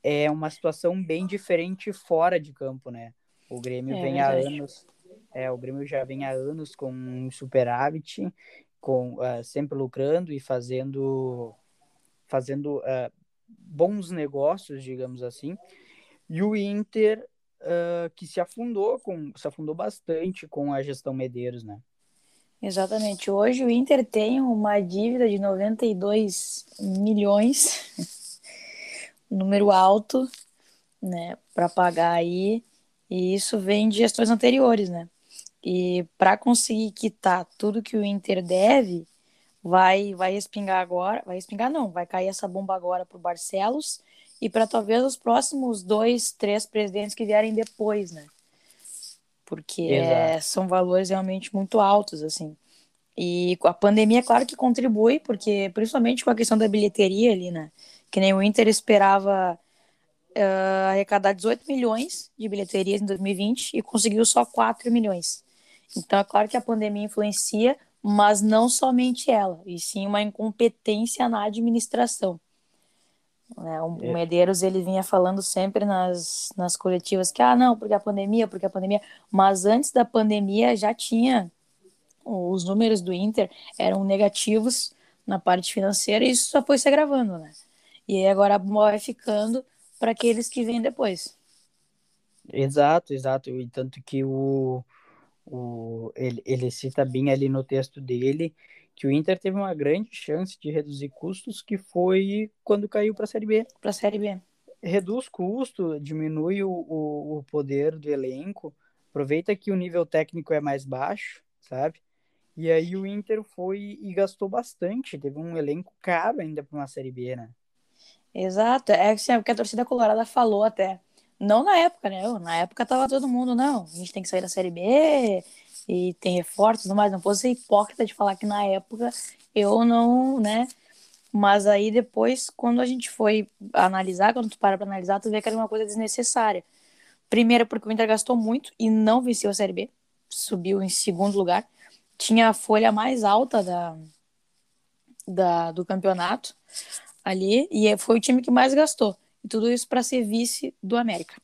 É uma situação bem diferente fora de campo, né? O Grêmio é, vem há anos, é, o Grêmio já vem há anos com um superávit, com uh, sempre lucrando e fazendo fazendo uh, bons negócios, digamos assim. E o Inter uh, que se afundou com se afundou bastante com a gestão Medeiros, né? Exatamente. Hoje o Inter tem uma dívida de 92 milhões, <laughs> número alto, né, para pagar aí, e isso vem de gestões anteriores, né? E para conseguir quitar tudo que o Inter deve, vai vai respingar agora, vai respingar não, vai cair essa bomba agora para o Barcelos e para talvez os próximos dois, três presidentes que vierem depois, né? Porque é, são valores realmente muito altos, assim. E a pandemia, claro que contribui, porque principalmente com a questão da bilheteria ali, né? Que nem o Inter esperava uh, arrecadar 18 milhões de bilheterias em 2020 e conseguiu só 4 milhões. Então, é claro que a pandemia influencia, mas não somente ela, e sim uma incompetência na administração. Né? O é. Medeiros ele vinha falando sempre nas, nas coletivas que, ah, não, porque a pandemia, porque a pandemia. Mas antes da pandemia já tinha os números do Inter eram negativos na parte financeira e isso só foi se agravando, né? E agora vai ficando para aqueles que vêm depois. Exato, exato. E tanto que o, o, ele, ele cita bem ali no texto dele que o Inter teve uma grande chance de reduzir custos, que foi quando caiu para a Série B. Para a Série B. Reduz custo, diminui o, o, o, poder do elenco, aproveita que o nível técnico é mais baixo, sabe? E aí o Inter foi e gastou bastante, teve um elenco caro ainda para uma Série B, né? Exato, é assim, é o que a torcida colorada falou até. Não na época, né? Na época tava todo mundo, não, a gente tem que sair da Série B, e tem reforços e tudo mais. Não posso ser hipócrita de falar que na época eu não, né? Mas aí depois, quando a gente foi analisar, quando tu para pra analisar, tu vê que era uma coisa desnecessária. Primeiro, porque o Inter gastou muito e não venceu a Série B. Subiu em segundo lugar. Tinha a folha mais alta da, da, do campeonato ali. E foi o time que mais gastou. Tudo isso para ser vice do América.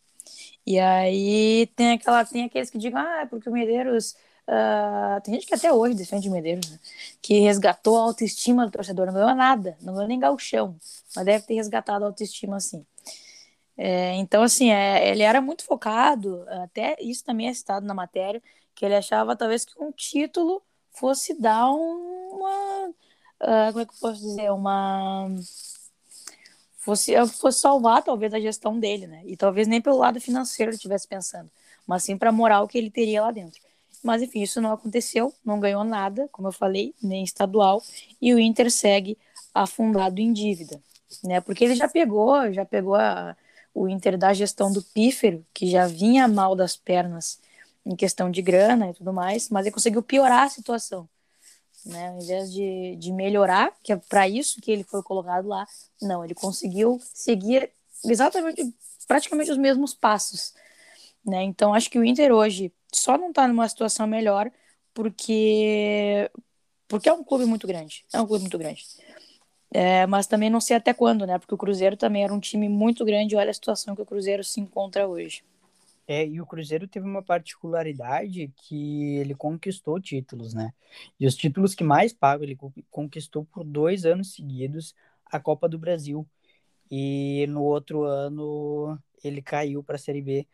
E aí tem aquela tem aqueles que digam, ah, é porque o Medeiros Uh, tem gente que até hoje defende o Medeiros, né? que resgatou a autoestima do torcedor, não ganhou nada, não ganhou nem galchão, mas deve ter resgatado a autoestima assim. É, então, assim, é, ele era muito focado, até isso também é citado na matéria, que ele achava talvez que um título fosse dar uma. Uh, como é que eu posso dizer? Uma. Fosse, fosse salvar talvez a gestão dele, né? E talvez nem pelo lado financeiro ele estivesse pensando, mas sim para a moral que ele teria lá dentro. Mas enfim, isso não aconteceu, não ganhou nada, como eu falei, nem estadual, e o Inter segue afundado em dívida, né? Porque ele já pegou, já pegou a, o Inter da gestão do Pífero, que já vinha mal das pernas em questão de grana e tudo mais, mas ele conseguiu piorar a situação. Né? Ao invés de, de melhorar, que é para isso que ele foi colocado lá, não, ele conseguiu seguir exatamente, praticamente os mesmos passos. Né? Então, acho que o Inter hoje só não está numa situação melhor porque porque é um clube muito grande. É um clube muito grande. É, mas também não sei até quando, né? Porque o Cruzeiro também era um time muito grande. Olha a situação que o Cruzeiro se encontra hoje. É, e o Cruzeiro teve uma particularidade que ele conquistou títulos, né? E os títulos que mais pagam, ele conquistou por dois anos seguidos a Copa do Brasil. E no outro ano ele caiu para a Série B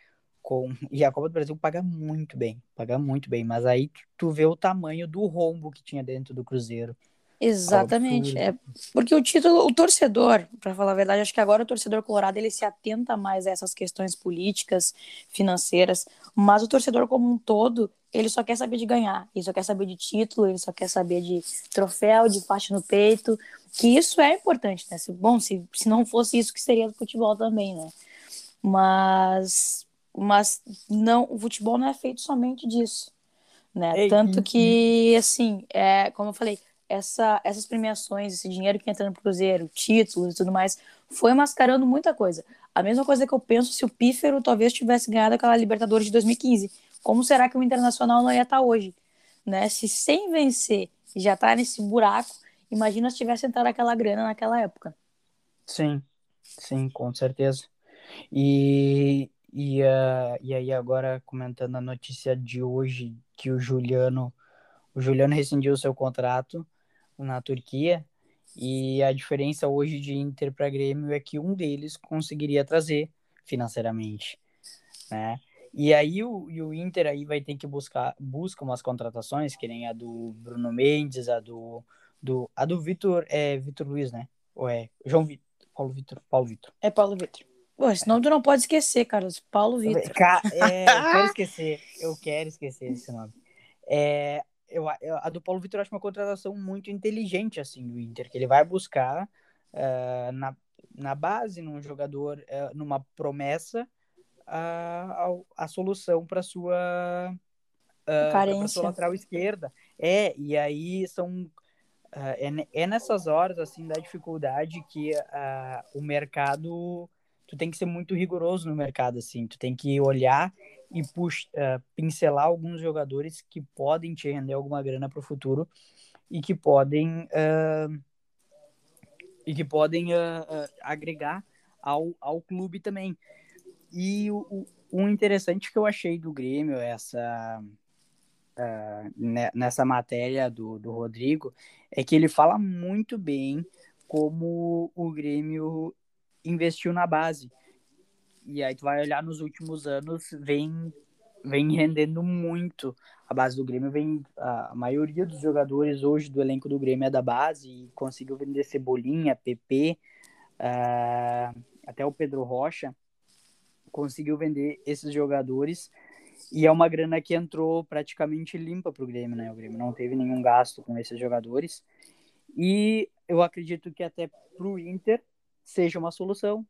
com <laughs> e a Copa do Brasil paga muito bem, paga muito bem, mas aí tu vê o tamanho do rombo que tinha dentro do Cruzeiro. Exatamente, é porque o título, o torcedor, para falar a verdade, acho que agora o torcedor colorado ele se atenta mais a essas questões políticas, financeiras, mas o torcedor como um todo, ele só quer saber de ganhar, ele só quer saber de título, ele só quer saber de troféu, de faixa no peito, que isso é importante, né? Bom, se, se não fosse isso que seria do futebol também, né? Mas mas não, o futebol não é feito somente disso, né? Tanto que, assim, é, como eu falei, essa, essas premiações, esse dinheiro que entra no Cruzeiro, títulos e tudo mais, foi mascarando muita coisa. A mesma coisa que eu penso se o Pífero talvez tivesse ganhado aquela Libertadores de 2015. Como será que o Internacional não ia estar hoje? Né? Se sem vencer já está nesse buraco, imagina se tivesse entrado aquela grana naquela época. Sim, sim, com certeza. E, e, uh, e aí agora comentando a notícia de hoje que o Juliano o Juliano rescindiu seu contrato na Turquia e a diferença hoje de Inter para Grêmio é que um deles conseguiria trazer financeiramente, né? E aí o, e o Inter aí vai ter que buscar busca umas contratações, que nem a do Bruno Mendes, a do, do a do Vitor, é Vitor Luiz, né? Ou é João Vitor, Paulo Vitor, Paulo Vitor. É Paulo Vitor. Pô, esse nome tu não pode esquecer, Carlos. Paulo Vitor. É, eu quero <laughs> esquecer. Eu quero esquecer esse nome. É, eu, a do Paulo Vitor acho uma contratação muito inteligente, assim, do Inter, que ele vai buscar uh, na, na base, num jogador, uh, numa promessa, a, a, a solução para sua uh, sua lateral esquerda. É, e aí são Uh, é, é, nessas horas assim da dificuldade que uh, o mercado tu tem que ser muito rigoroso no mercado, assim. Tu tem que olhar e puxa, uh, pincelar alguns jogadores que podem te render alguma grana para o futuro e que podem uh, e que podem uh, agregar ao, ao clube também. E o, o interessante que eu achei do Grêmio, essa nessa matéria do, do Rodrigo, é que ele fala muito bem como o Grêmio investiu na base. E aí tu vai olhar nos últimos anos, vem vem rendendo muito. A base do Grêmio vem a maioria dos jogadores hoje do elenco do Grêmio é da base e conseguiu vender Cebolinha, PP, uh, até o Pedro Rocha conseguiu vender esses jogadores e é uma grana que entrou praticamente limpa para o Grêmio, né? O Grêmio não teve nenhum gasto com esses jogadores e eu acredito que até para o Inter seja uma solução.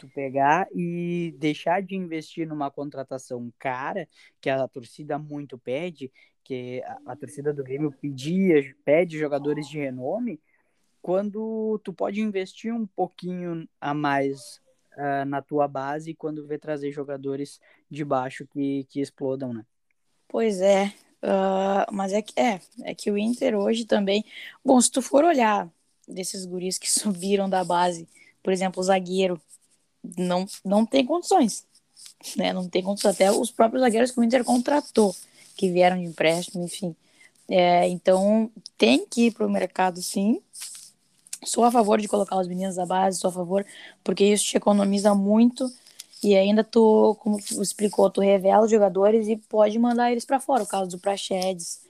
Tu pegar e deixar de investir numa contratação cara, que a torcida muito pede, que a, a torcida do Grêmio pedia, pede jogadores de renome, quando tu pode investir um pouquinho a mais uh, na tua base quando vê trazer jogadores de baixo que, que explodam, né? Pois é, uh, mas é que, é, é que o Inter hoje também. Bom, se tu for olhar desses guris que <laughs> subiram da base, por exemplo, o zagueiro, não, não tem condições. Né? Não tem condições. Até os próprios zagueiros que o Inter contratou, que vieram de empréstimo, enfim. É, então, tem que ir para o mercado, sim. Sou a favor de colocar os meninos da base, sou a favor, porque isso te economiza muito. E ainda tu, como explicou, tu revela os jogadores e pode mandar eles para fora. O caso do Prachedes,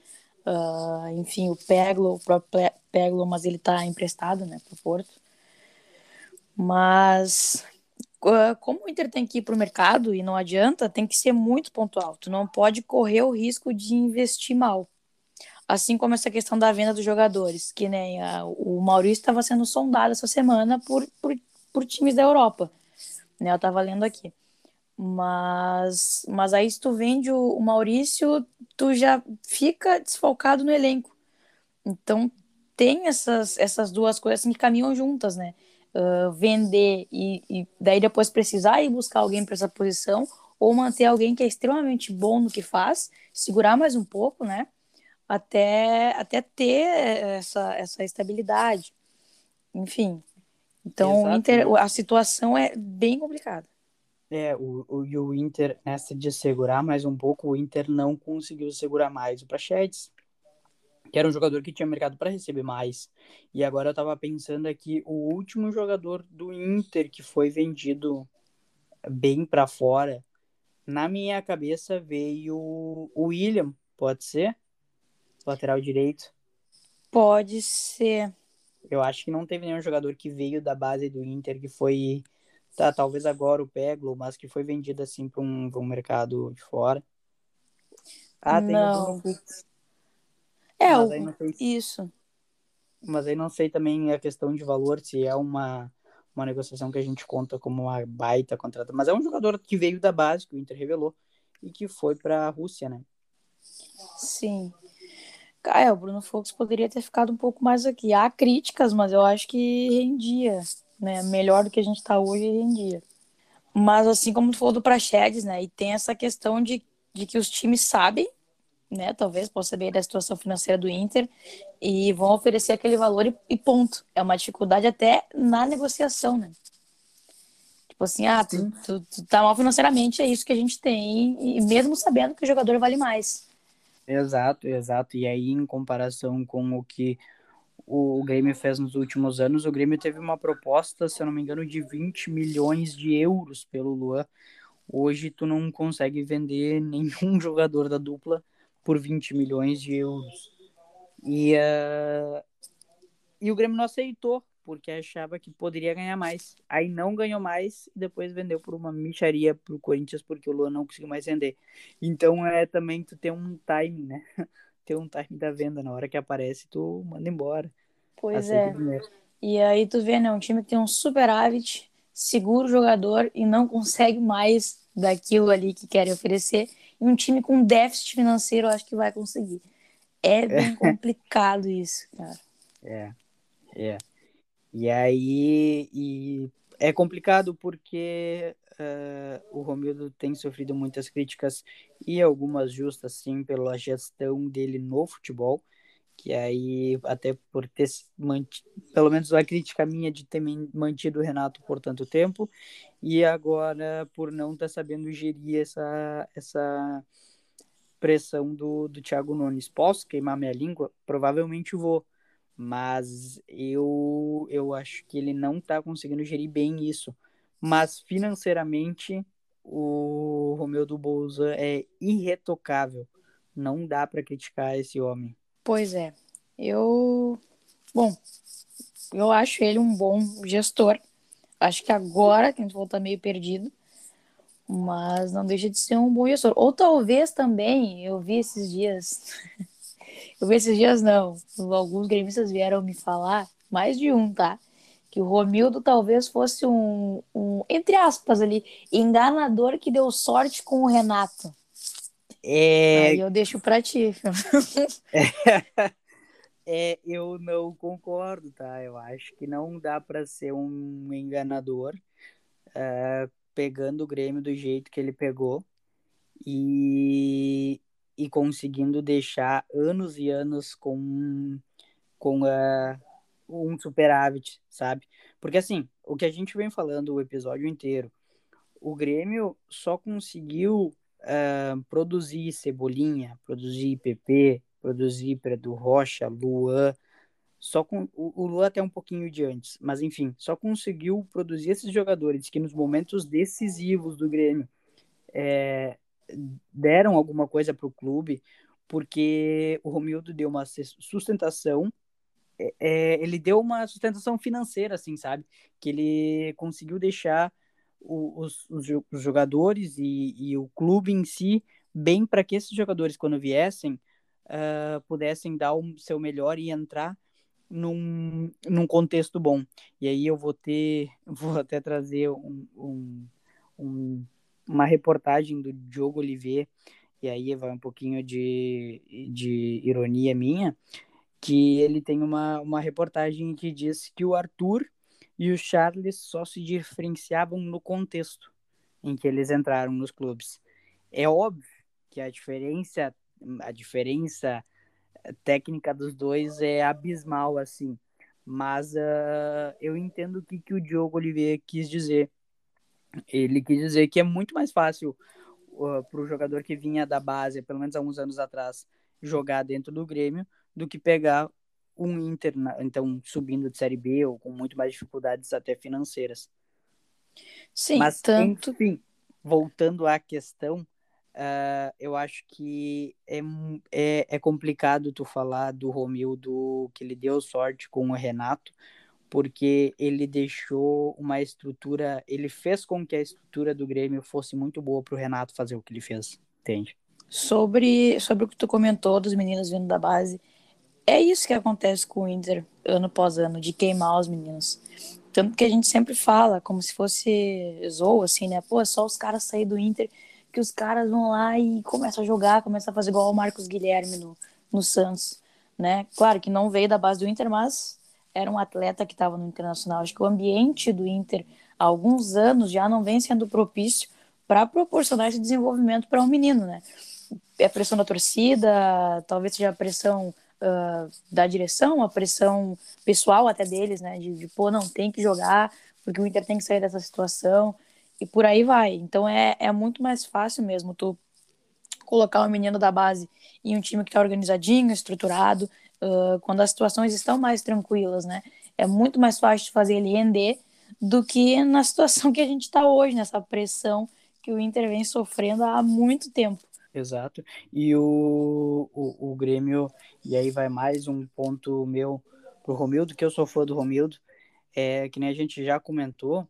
uh, enfim, o Peglo, o próprio Peglo, mas ele está emprestado, né, para o Porto. Mas como o Inter tem que ir para o mercado e não adianta, tem que ser muito pontual. Tu não pode correr o risco de investir mal. Assim como essa questão da venda dos jogadores, que nem a, o Maurício estava sendo sondado essa semana por, por, por times da Europa. Né, eu estava lendo aqui. Mas, mas aí se tu vende o, o Maurício, tu já fica desfalcado no elenco. Então tem essas, essas duas coisas assim, que caminham juntas, né? Uh, vender e, e, daí depois precisar ir buscar alguém para essa posição, ou manter alguém que é extremamente bom no que faz, segurar mais um pouco, né? Até, até ter essa, essa estabilidade. Enfim. Então, Inter, a situação é bem complicada. É, o, o, o Inter, nessa de segurar mais um pouco, o Inter não conseguiu segurar mais o Prachedes que era um jogador que tinha mercado para receber mais. E agora eu tava pensando aqui, o último jogador do Inter que foi vendido bem para fora, na minha cabeça veio o William, pode ser? Lateral direito. Pode ser. Eu acho que não teve nenhum jogador que veio da base do Inter que foi, tá, talvez agora o Peglo, mas que foi vendido assim para um, um mercado de fora. Ah, tem não. O Bruno é, o... isso. Mas aí não sei também a questão de valor, se é uma, uma negociação que a gente conta como uma baita contrata. Mas é um jogador que veio da base, que o Inter revelou, e que foi para a Rússia, né? Sim. É, o Bruno Fux poderia ter ficado um pouco mais aqui. Há críticas, mas eu acho que rendia, né? Melhor do que a gente está hoje, rendia. Mas assim como tu falou do Praxedes, né? E tem essa questão de, de que os times sabem né? Talvez possa saber da situação financeira do Inter e vão oferecer aquele valor e, e, ponto. É uma dificuldade até na negociação, né? Tipo assim, ah, tu, tu, tu, tá mal financeiramente, é isso que a gente tem, e mesmo sabendo que o jogador vale mais. Exato, exato. E aí, em comparação com o que o Grêmio fez nos últimos anos, o Grêmio teve uma proposta, se eu não me engano, de 20 milhões de euros pelo Luan Hoje tu não consegue vender <laughs> nenhum jogador da dupla por 20 milhões de euros. E, uh, e o Grêmio não aceitou, porque achava que poderia ganhar mais. Aí não ganhou mais e depois vendeu por uma micharia pro Corinthians, porque o Luan não conseguiu mais vender. Então é também tu ter um time, né? <laughs> ter um time da venda. Na hora que aparece, tu manda embora. Pois é. E aí tu vê, né? Um time que tem um superávit, segura o jogador e não consegue mais daquilo ali que querem oferecer. E um time com déficit financeiro, eu acho que vai conseguir. É bem é. <laughs> complicado isso, cara. É, é. E aí, e é complicado porque uh, o Romildo tem sofrido muitas críticas e algumas justas, sim, pela gestão dele no futebol que aí até por ter mantido, pelo menos a crítica minha de ter mantido o Renato por tanto tempo e agora por não estar tá sabendo gerir essa essa pressão do, do Thiago Nunes. Posso queimar minha língua? Provavelmente vou, mas eu eu acho que ele não está conseguindo gerir bem isso. Mas financeiramente o Romeu do Bolsa é irretocável. Não dá para criticar esse homem. Pois é. Eu. Bom, eu acho ele um bom gestor. Acho que agora que a gente volta meio perdido. Mas não deixa de ser um bom gestor. Ou talvez também, eu vi esses dias. <laughs> eu vi esses dias, não. Alguns gremistas vieram me falar, mais de um, tá? Que o Romildo talvez fosse um, um entre aspas ali, enganador que deu sorte com o Renato. É... Aí eu deixo para ti. <laughs> é, eu não concordo, tá? Eu acho que não dá para ser um enganador uh, pegando o Grêmio do jeito que ele pegou e, e conseguindo deixar anos e anos com, com uh, um superávit, sabe? Porque assim, o que a gente vem falando o episódio inteiro, o Grêmio só conseguiu uh, produzir Cebolinha, produzir PP, produzir Pedro Rocha, Luan, só com o, Luan até um pouquinho de antes, mas enfim, só conseguiu produzir esses jogadores que nos momentos decisivos do Grêmio é, deram alguma coisa para o clube, porque o Romildo deu uma sustentação é, ele deu uma sustentação financeira, assim, sabe? Que ele conseguiu deixar os, os, jogadores e, e, o clube em si bem para que esses jogadores, quando viessem, uh, pudessem dar o seu melhor e entrar num, num contexto bom. E aí eu vou ter, <laughs> vou até trazer um, um, um, uma reportagem do Diogo Olivier, e aí vai um pouquinho de, de ironia minha, que ele tem uma, uma reportagem que diz que o Arthur e o Charles só se diferenciavam no contexto em que eles entraram nos clubes. É óbvio que a diferença, a diferença técnica dos dois é abismal, assim. Mas uh, eu entendo o que, que o Diogo Oliveira quis dizer. Ele quis dizer que é muito mais fácil uh, para o jogador que vinha da base, pelo menos há uns anos atrás, jogar dentro do Grêmio, do que pegar um Inter, então, subindo de Série B ou com muito mais dificuldades até financeiras. Sim, Mas, tanto... enfim, voltando à questão, uh, eu acho que é, é, é complicado tu falar do Romildo, que ele deu sorte com o Renato, porque ele deixou uma estrutura, ele fez com que a estrutura do Grêmio fosse muito boa para o Renato fazer o que ele fez, entende? Sobre, sobre o que tu comentou dos meninos vindo da base, é isso que acontece com o Inter ano após ano, de queimar os meninos. Tanto que a gente sempre fala, como se fosse zoa, assim, né? Pô, é só os caras sair do Inter, que os caras vão lá e começam a jogar, começam a fazer igual o Marcos Guilherme no, no Santos, né? Claro que não veio da base do Inter, mas era um atleta que estava no Internacional. Acho que o ambiente do Inter, há alguns anos, já não vem sendo propício para proporcionar esse desenvolvimento para um menino, né? É a pressão da torcida, talvez seja a pressão uh, da direção, a pressão pessoal até deles, né? De, de, pô, não, tem que jogar, porque o Inter tem que sair dessa situação, e por aí vai. Então é, é muito mais fácil mesmo tu colocar um menino da base em um time que está organizadinho, estruturado, uh, quando as situações estão mais tranquilas, né? É muito mais fácil de fazer ele render do que na situação que a gente está hoje, nessa pressão que o Inter vem sofrendo há muito tempo. Exato. E o, o, o Grêmio, e aí vai mais um ponto meu pro Romildo, que eu sou fã do Romildo, é que nem a gente já comentou,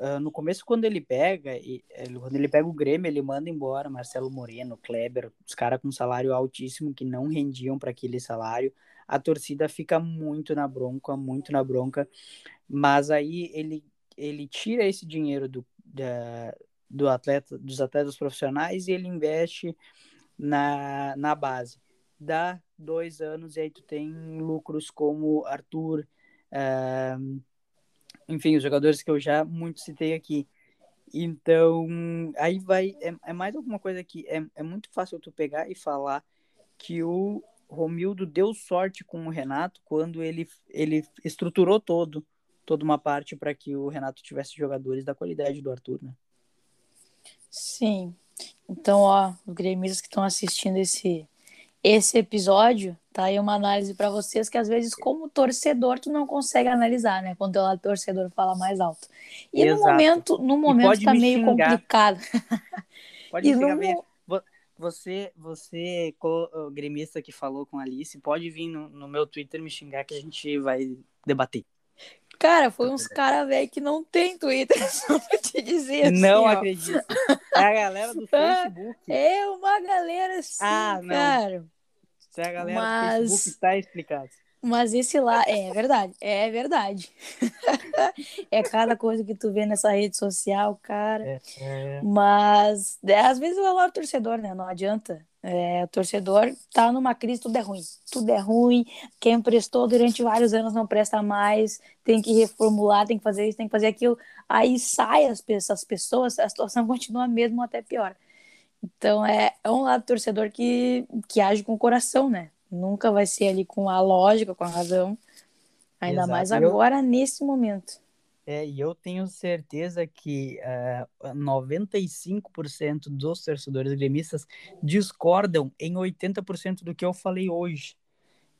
Uh, no começo, quando ele pega, ele, quando ele pega o Grêmio, ele manda embora Marcelo Moreno, Kleber, os caras com salário altíssimo que não rendiam para aquele salário. A torcida fica muito na bronca, muito na bronca. Mas aí ele, ele tira esse dinheiro do, da, do atleta, dos atletas profissionais e ele investe na, na base. Dá dois anos e aí tu tem lucros como Arthur. Uh, enfim, os jogadores que eu já muito citei aqui. Então, aí vai. É, é mais alguma coisa que é, é muito fácil tu pegar e falar que o Romildo deu sorte com o Renato quando ele, ele estruturou todo, toda uma parte para que o Renato tivesse jogadores da qualidade do Arthur, né? Sim. Então, ó, os gremistas que estão assistindo esse, esse episódio, tá aí uma análise para vocês que às vezes como torcedor tu não consegue analisar, né? Quando o torcedor fala mais alto. E Exato. no momento, no momento tá meio xingar. complicado. <laughs> Pode e no... Você, você, o gremista que falou com a Alice, pode vir no, no meu Twitter me xingar que a gente vai debater. Cara, foi uns caras, velho, que não tem Twitter, <laughs> só pra te dizer assim, Não acredito. É a galera do <laughs> Facebook. É uma galera assim, ah, cara. Se é a galera Mas... do Facebook, tá explicado. Mas esse lá, é verdade, é verdade. <laughs> é cada coisa que tu vê nessa rede social, cara. É, é... Mas é, às vezes é o torcedor, né? Não adianta. É, o torcedor tá numa crise, tudo é ruim. Tudo é ruim. Quem emprestou durante vários anos não presta mais, tem que reformular, tem que fazer isso, tem que fazer aquilo. Aí sai as, as pessoas, a situação <laughs> continua mesmo até pior. Então é, é um lado torcedor que, que age com o coração, né? Nunca vai ser ali com a lógica, com a razão. Ainda Exato. mais agora, eu... nesse momento. É, e eu tenho certeza que uh, eh, 95% dos torcedores gremistas discordam em 80% do que eu falei hoje.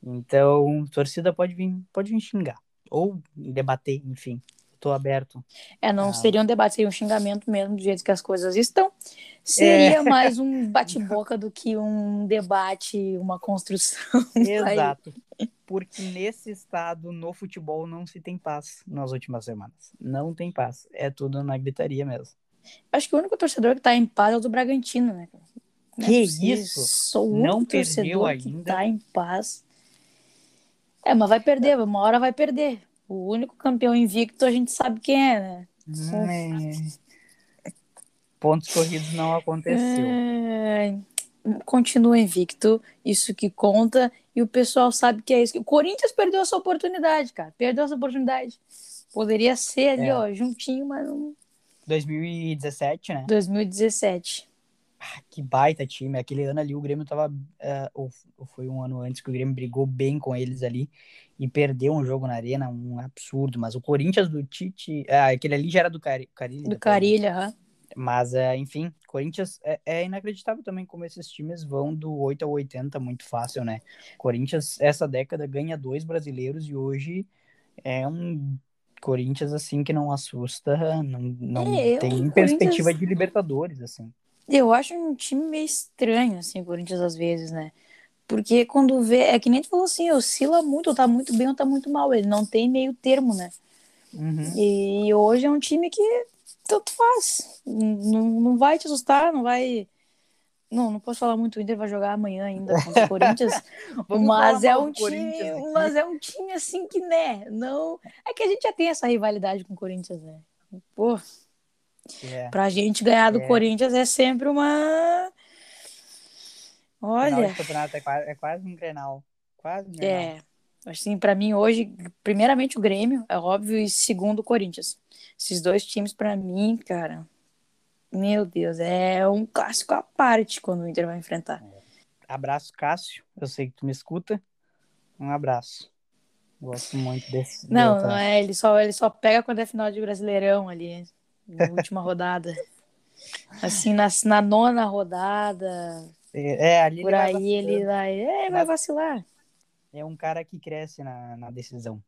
Então, torcida pode vir, pode vir xingar ou debater, enfim. Estou aberto. É, não ah. seria um debate, seria um xingamento mesmo do jeito que as coisas estão. Seria é. mais um <laughs> bate-boca do que um debate, uma construção. <laughs> Exato. Porque nesse estado, no futebol, não se tem paz nas últimas semanas. Não tem paz. É tudo na gritaria mesmo. Acho que o único torcedor que tá em paz é o do Bragantino, né? Não que é isso? Sou não torcedor ainda. que tá em paz. É, mas vai perder, uma hora vai perder. O único campeão invicto a gente sabe quem é, né? Hum, pontos corridos não aconteceu. É, continua invicto, isso que conta, e o pessoal sabe que é isso. O Corinthians perdeu essa oportunidade, cara. Perdeu essa oportunidade. Poderia ser ali, é. ó, juntinho, mas não. 2017, né? 2017. Ah, que baita time. Aquele ano ali o Grêmio tava. Uh, ou, foi um ano antes que o Grêmio brigou bem com eles ali e perdeu um jogo na arena, um absurdo. Mas o Corinthians do Tite. Ah, aquele ali já era do Carilha. Do Carilha, aham. Mas, é, enfim, Corinthians é, é, inacreditável também como esses times vão do 8 ao 80 muito fácil, né? Corinthians, essa década, ganha dois brasileiros e hoje é um Corinthians, assim, que não assusta, não, não é, tem perspectiva de Libertadores, assim. Eu acho um time meio estranho, assim, o Corinthians às vezes, né? Porque quando vê, é que nem tu falou assim, oscila muito, ou tá muito bem ou tá muito mal, ele não tem meio termo, né? Uhum. E hoje é um time que tanto faz. Não, não vai te assustar, não vai. Não, não posso falar muito, o Inter vai jogar amanhã ainda contra o <laughs> Corinthians. mas é um time, mas é um time assim que, né, não, é que a gente já tem essa rivalidade com o Corinthians, né? Pô. É. Pra gente ganhar do é. Corinthians é sempre uma Olha, campeonato é quase, é quase um Grenal, quase um Grenal. É. Assim, para mim hoje, primeiramente o Grêmio, é óbvio, e segundo o Corinthians. Esses dois times, para mim, cara, meu Deus, é um clássico à parte quando o Inter vai enfrentar. Abraço, Cássio. Eu sei que tu me escuta. Um abraço. Gosto muito desse. Não, não é. Ele só, ele só pega quando é final de Brasileirão ali, na última <laughs> rodada. Assim, na, na nona rodada. É, ali Por aí ele vai, é, vai vacilar. É um cara que cresce na, na decisão.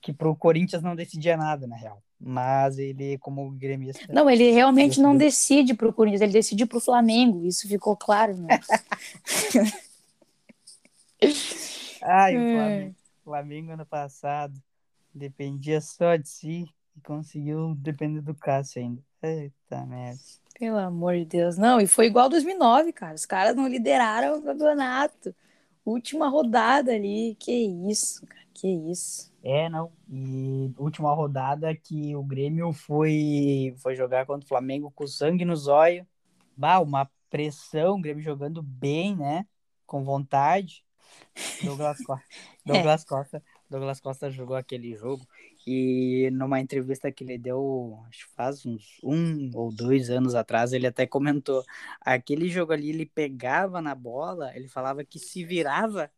que pro Corinthians não decidia nada, na real. Mas ele, como gremista. Não, ele realmente não decide pro Corinthians, ele decide pro Flamengo. Isso ficou claro, né? <laughs> Ai, o Flamengo, Flamengo ano passado dependia só de si e conseguiu depender do Cássio ainda. Eita merda. Pelo amor de Deus. Não, e foi igual 2009, cara. Os caras não lideraram o campeonato. Última rodada ali. Que isso, cara. Que isso. É, não. E última rodada que o Grêmio foi, foi jogar contra o Flamengo com sangue no zóio. Bah, uma pressão, o Grêmio jogando bem, né? Com vontade. Douglas Costa. <laughs> Douglas Costa. Douglas Costa jogou aquele jogo e numa entrevista que ele deu, acho que faz uns um ou dois anos atrás, ele até comentou: aquele jogo ali ele pegava na bola, ele falava que se virava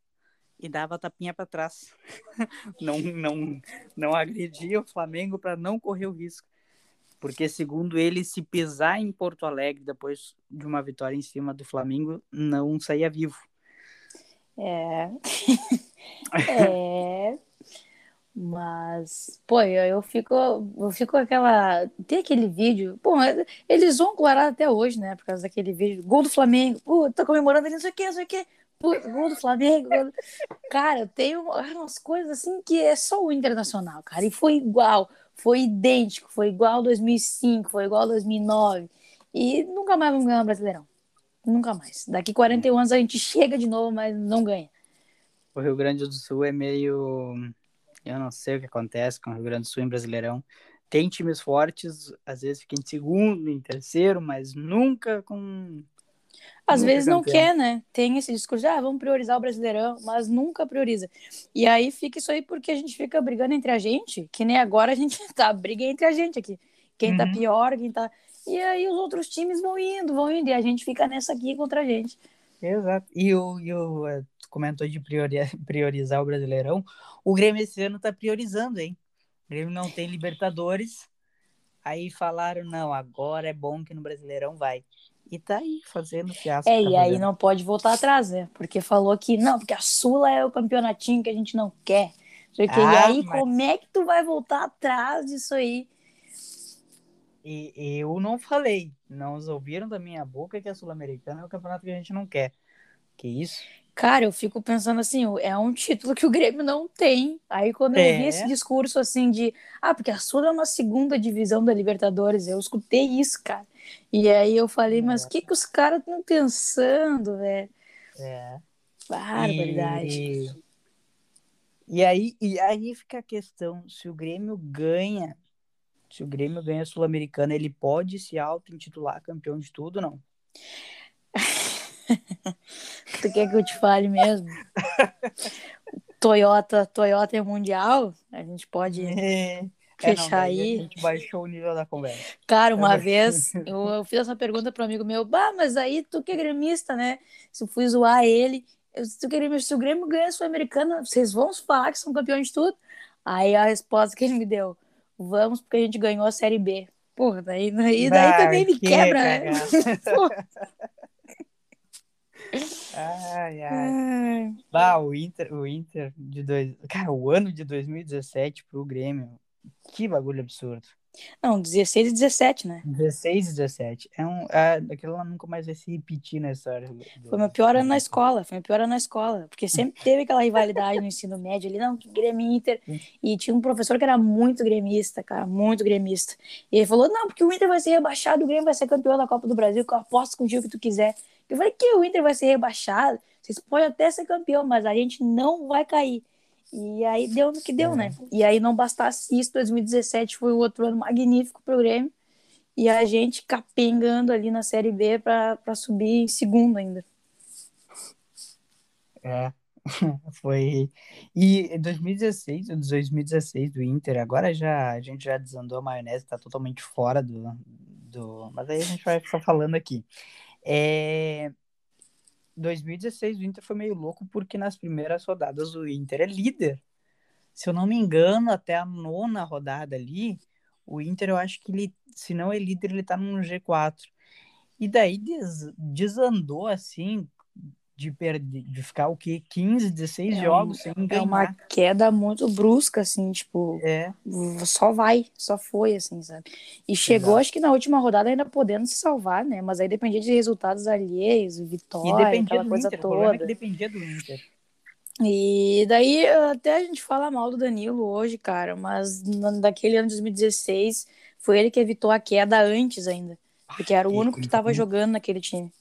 e dava tapinha para trás. <laughs> não, não, não agredia o Flamengo para não correr o risco. Porque, segundo ele, se pisar em Porto Alegre depois de uma vitória em cima do Flamengo, não saía vivo. É. <laughs> é. Mas, pô, eu, fico, eu fico aquela. Tem aquele vídeo. Pô, eles vão guardar até hoje, né? Por causa daquele vídeo. Gol do Flamengo. Pô, tá comemorando ali, não sei o que, não sei o que. Pô, gol do Flamengo. Gol... Cara, tem umas coisas assim que é só o internacional, cara. E foi igual. Foi idêntico. Foi igual 2005, foi igual 2009. E nunca mais vamos ganhar o Brasileirão. Nunca mais. Daqui 41 anos a gente chega de novo, mas não ganha. O Rio Grande do Sul é meio. Eu não sei o que acontece com o Rio Grande do Sul em Brasileirão. Tem times fortes, às vezes fica em segundo, em terceiro, mas nunca com. Às nunca vezes não quer, né? Tem esse discurso, ah, vamos priorizar o Brasileirão, mas nunca prioriza. E aí fica isso aí porque a gente fica brigando entre a gente, que nem agora a gente <laughs> tá briga entre a gente aqui. Quem tá uhum. tá pior, quem tá. E aí os outros times vão indo, vão indo, e a gente fica nessa aqui contra a gente. Exato. E o, e o é, comentou de <laughs> priorizar o Brasileirão. O Grêmio esse ano tá priorizando, hein? O Grêmio não tem Libertadores. Aí falaram, não, agora é bom que no Brasileirão vai. E tá aí, fazendo fiasco. É, tá e aí não pode voltar atrás, né? Porque falou que, não, porque a Sula é o campeonatinho que a gente não quer. Ah, e aí, mas... como é que tu vai voltar atrás disso aí? E eu não falei, não ouviram da minha boca que a Sul-Americana é o campeonato que a gente não quer. Que isso? Cara, eu fico pensando assim, é um título que o Grêmio não tem. Aí quando é. eu vi esse discurso assim de, ah, porque a Sul é uma segunda divisão da Libertadores, eu escutei isso, cara. E aí eu falei, mas o que que os caras estão pensando, velho? É. Barbaridade. E... e aí, e aí fica a questão, se o Grêmio ganha se o Grêmio ganha a Sul-Americana, ele pode se auto-intitular campeão de tudo, não? <laughs> <laughs> tu quer que eu te fale mesmo? Toyota, Toyota é mundial? A gente pode é, fechar é, não, aí. A gente baixou o nível da conversa. Cara, uma vez <laughs> eu, eu fiz essa pergunta para um amigo meu, bah, mas aí tu que é gremista, né? Se eu fui zoar ele, eu, se, o se o Grêmio ganha a Sul-Americana, vocês vão falar que são campeões de tudo? Aí a resposta que ele me deu, vamos porque a gente ganhou a Série B. Porra, daí, daí, daí também me que quebra, né? <laughs> ai, ai. Bah, o Inter, o Inter de dois. Cara, o ano de 2017 pro Grêmio. Que bagulho absurdo. Não, 16 e 17, né? 16 e 17. É um, é, aquilo lá nunca mais vai se repetir na história. Do, foi meu pior ano na escola, foi meu pior ano na escola. Porque sempre teve aquela rivalidade no ensino médio ali, não, que Grêmio Inter. E tinha um professor que era muito gremista, cara, muito gremista. E ele falou: não, porque o Inter vai ser rebaixado, o Grêmio vai ser campeão da Copa do Brasil, que eu aposto contigo o que tu quiser. Eu falei que o Inter vai ser rebaixado, vocês podem até ser campeão, mas a gente não vai cair. E aí deu no que deu, né? é. né? E aí não bastasse isso, 2017 foi o outro ano magnífico pro Grêmio. E a gente capengando ali na Série B para subir em segundo ainda. É, <laughs> foi. E 2016, 2016 do Inter, agora já a gente já desandou a maionese, tá totalmente fora do. do... Mas aí a gente vai ficar falando aqui. É, 2016 o Inter foi meio louco porque nas primeiras rodadas o Inter é líder. Se eu não me engano, até a nona rodada ali, o Inter eu acho que ele, se não é líder, ele tá no G4. E daí des, desandou assim, de perder, de ficar o quê? 15, 16 É jogos um- sem É ganhar. uma queda muito brusca, assim, tipo, É, só vai, só foi, assim, sabe? E chegou, Exato. acho que na última rodada ainda podendo se salvar, né? Mas aí dependia de resultados alheios, e vitória, dependia aquela do coisa Inter. Problema é que toda. dependia do Inter. E daí até a gente fala mal do Danilo hoje, cara, mas daquele ano de 2016 foi ele que evitou a queda antes ainda. Porque era o que único que estava jogando naquele time.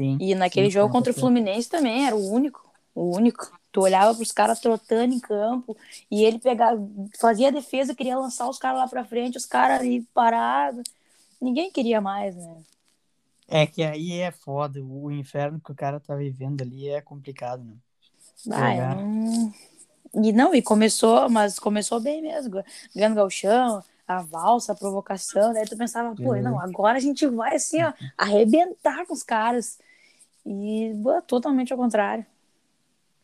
Sim. E naquele sim, jogo contra o. Fluminense também era o único. O único. Tu olhava pros caras trotando em campo e ele pegava, fazia a defesa, queria lançar os caras lá pra frente, os caras ali parados. Ninguém queria mais, né? É que aí é foda. O inferno que o cara tá vivendo ali é complicado, né? Ah, não- E não, e começou, mas começou bem mesmo. Ganhando galchão, a valsa, a provocação. Daí tu pensava, pô, Uhum. não, agora a gente vai assim, ó, arrebentar com os caras. E pô, totalmente ao contrário.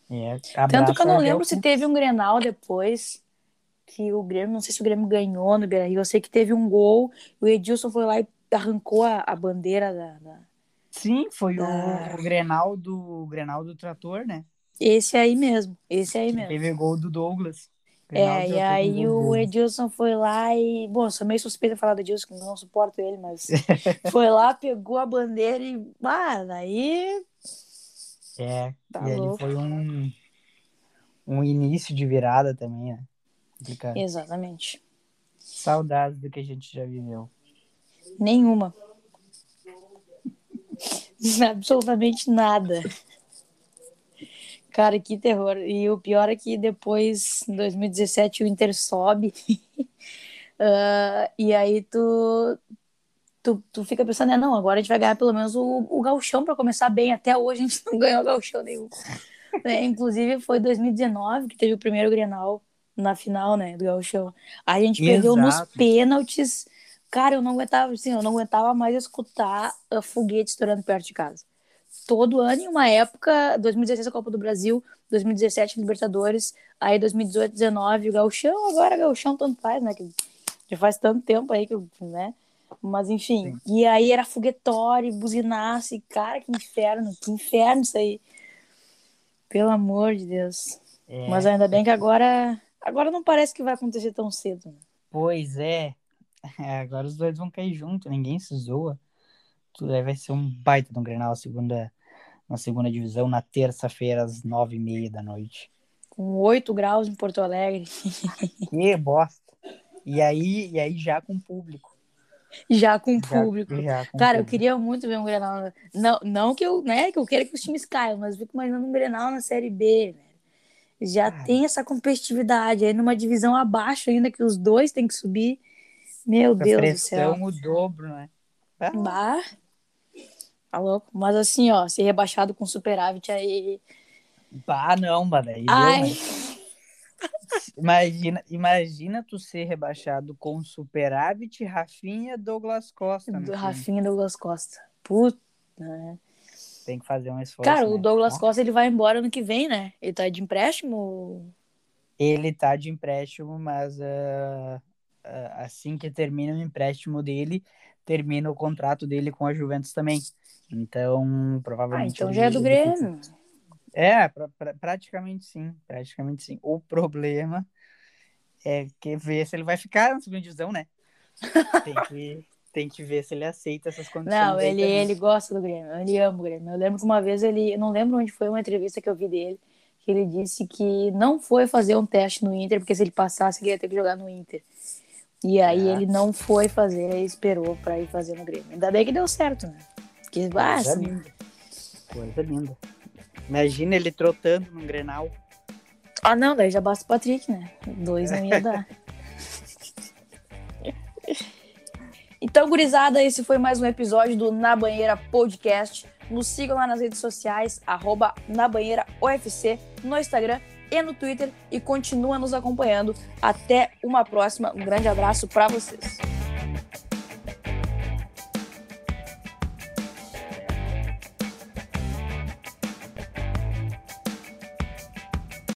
É, Tanto que eu não lembro se teve um Grenal depois que o Grêmio, não sei se o Grêmio ganhou no Beira-Rio, eu sei que teve um gol, o Edilson foi lá e arrancou a, a bandeira da, da- Sim, foi Da- o, o Grenal do o Grenal do Trator, né? Esse aí mesmo, esse aí Que mesmo. teve gol do Douglas. É, e aí o. Edilson foi lá e. Bom, sou meio suspeita de falar do Edilson, que não suporto ele, mas <laughs> foi lá, pegou a bandeira e. Ah, daí. É, Tá e louco. foi um, um início de virada também, né? Complicado. Exatamente. Saudades do que a gente já viveu. Nenhuma. <laughs> Absolutamente nada. <laughs> Cara, que terror. E o pior é que depois, em 2017, o Inter sobe. <laughs> Ah, e aí tu, tu, tu fica pensando, né, não, agora a gente vai ganhar pelo menos o, o gauchão para começar bem. Até hoje a gente não <laughs> ganhou gauchão nenhum. É, inclusive foi 2019 que teve o primeiro Grenal na final, né, do gauchão. A gente perdeu nos Exato. pênaltis. Cara, eu não aguentava, assim, eu não aguentava mais escutar a foguete estourando perto de casa. Todo ano, em uma época, 2016 a Copa do Brasil, 2017 Libertadores, aí 2018, 19 o Gauchão, agora Gauchão tanto faz, né? Que já faz tanto tempo aí que, né? Mas enfim, e aí era foguetório, buzinaço, e cara, que inferno, que inferno isso aí. Pelo amor de Deus. É, Mas ainda bem que agora, agora não parece que vai acontecer tão cedo. né? Pois é. É, Agora os dois vão cair junto, ninguém se zoa. Tudo aí vai ser um baita de um Grenal na segunda, na segunda divisão, na terça-feira, às nove e meia da noite. Com 8 graus em Porto Alegre. <laughs> Que bosta. E aí, e aí já com público. Já com Já- público. já com Cara, eu público. queria muito ver um Grenal. Não, não que eu, né, que eu queira que os times caiam, mas eu fico imaginando um Grenal na Série B, velho. Já tem essa competitividade aí numa divisão abaixo ainda que os dois têm que subir. Meu Deus do céu. o dobro, né? Ah, Bah. Tá louco. Mas assim, ó, ser rebaixado com superávit aí. Bah, não, mano. aí Ai, né? Imagina, imagina tu ser rebaixado com superávit, Rafinha, Douglas Costa. do. Rafinha Douglas Costa. Puta. né? Tem que fazer um esforço. Cara, o né? Douglas Ó, Costa ele vai embora ano que vem, né? Ele tá de empréstimo. Ele tá de empréstimo, mas ah, ah, assim que termina o empréstimo dele, termina o contrato dele com a Juventus também. Então, Ah, provavelmente. então ele- já é do Grêmio. É, pra- pra- praticamente sim. Praticamente sim. O problema é que ver se ele vai ficar na segunda divisão, né? Tem que, <laughs> tem que ver se ele aceita essas condições. Não, ele, ele gosta do Grêmio, ele ama o Grêmio. Eu lembro que uma vez ele, eu não lembro onde foi uma entrevista que eu vi dele, que ele disse que não foi fazer um teste no Inter, porque se ele passasse, ele ia ter que jogar no Inter. E aí Ah. ele não foi fazer, ele esperou pra ir fazer no Grêmio. Ainda bem que deu certo, né? Ah, Coisa assim, linda. Coisa linda. Imagina ele trotando num Grenal. ah, não, daí já basta o Patrick, né? Dois não ia dar. <laughs> Então, gurizada, esse foi mais um episódio do Na Banheira Podcast. Nos sigam lá nas redes sociais, arroba Na Banheira UFC, no Instagram e no Twitter. E continua nos acompanhando. Até uma próxima. Um grande abraço para vocês.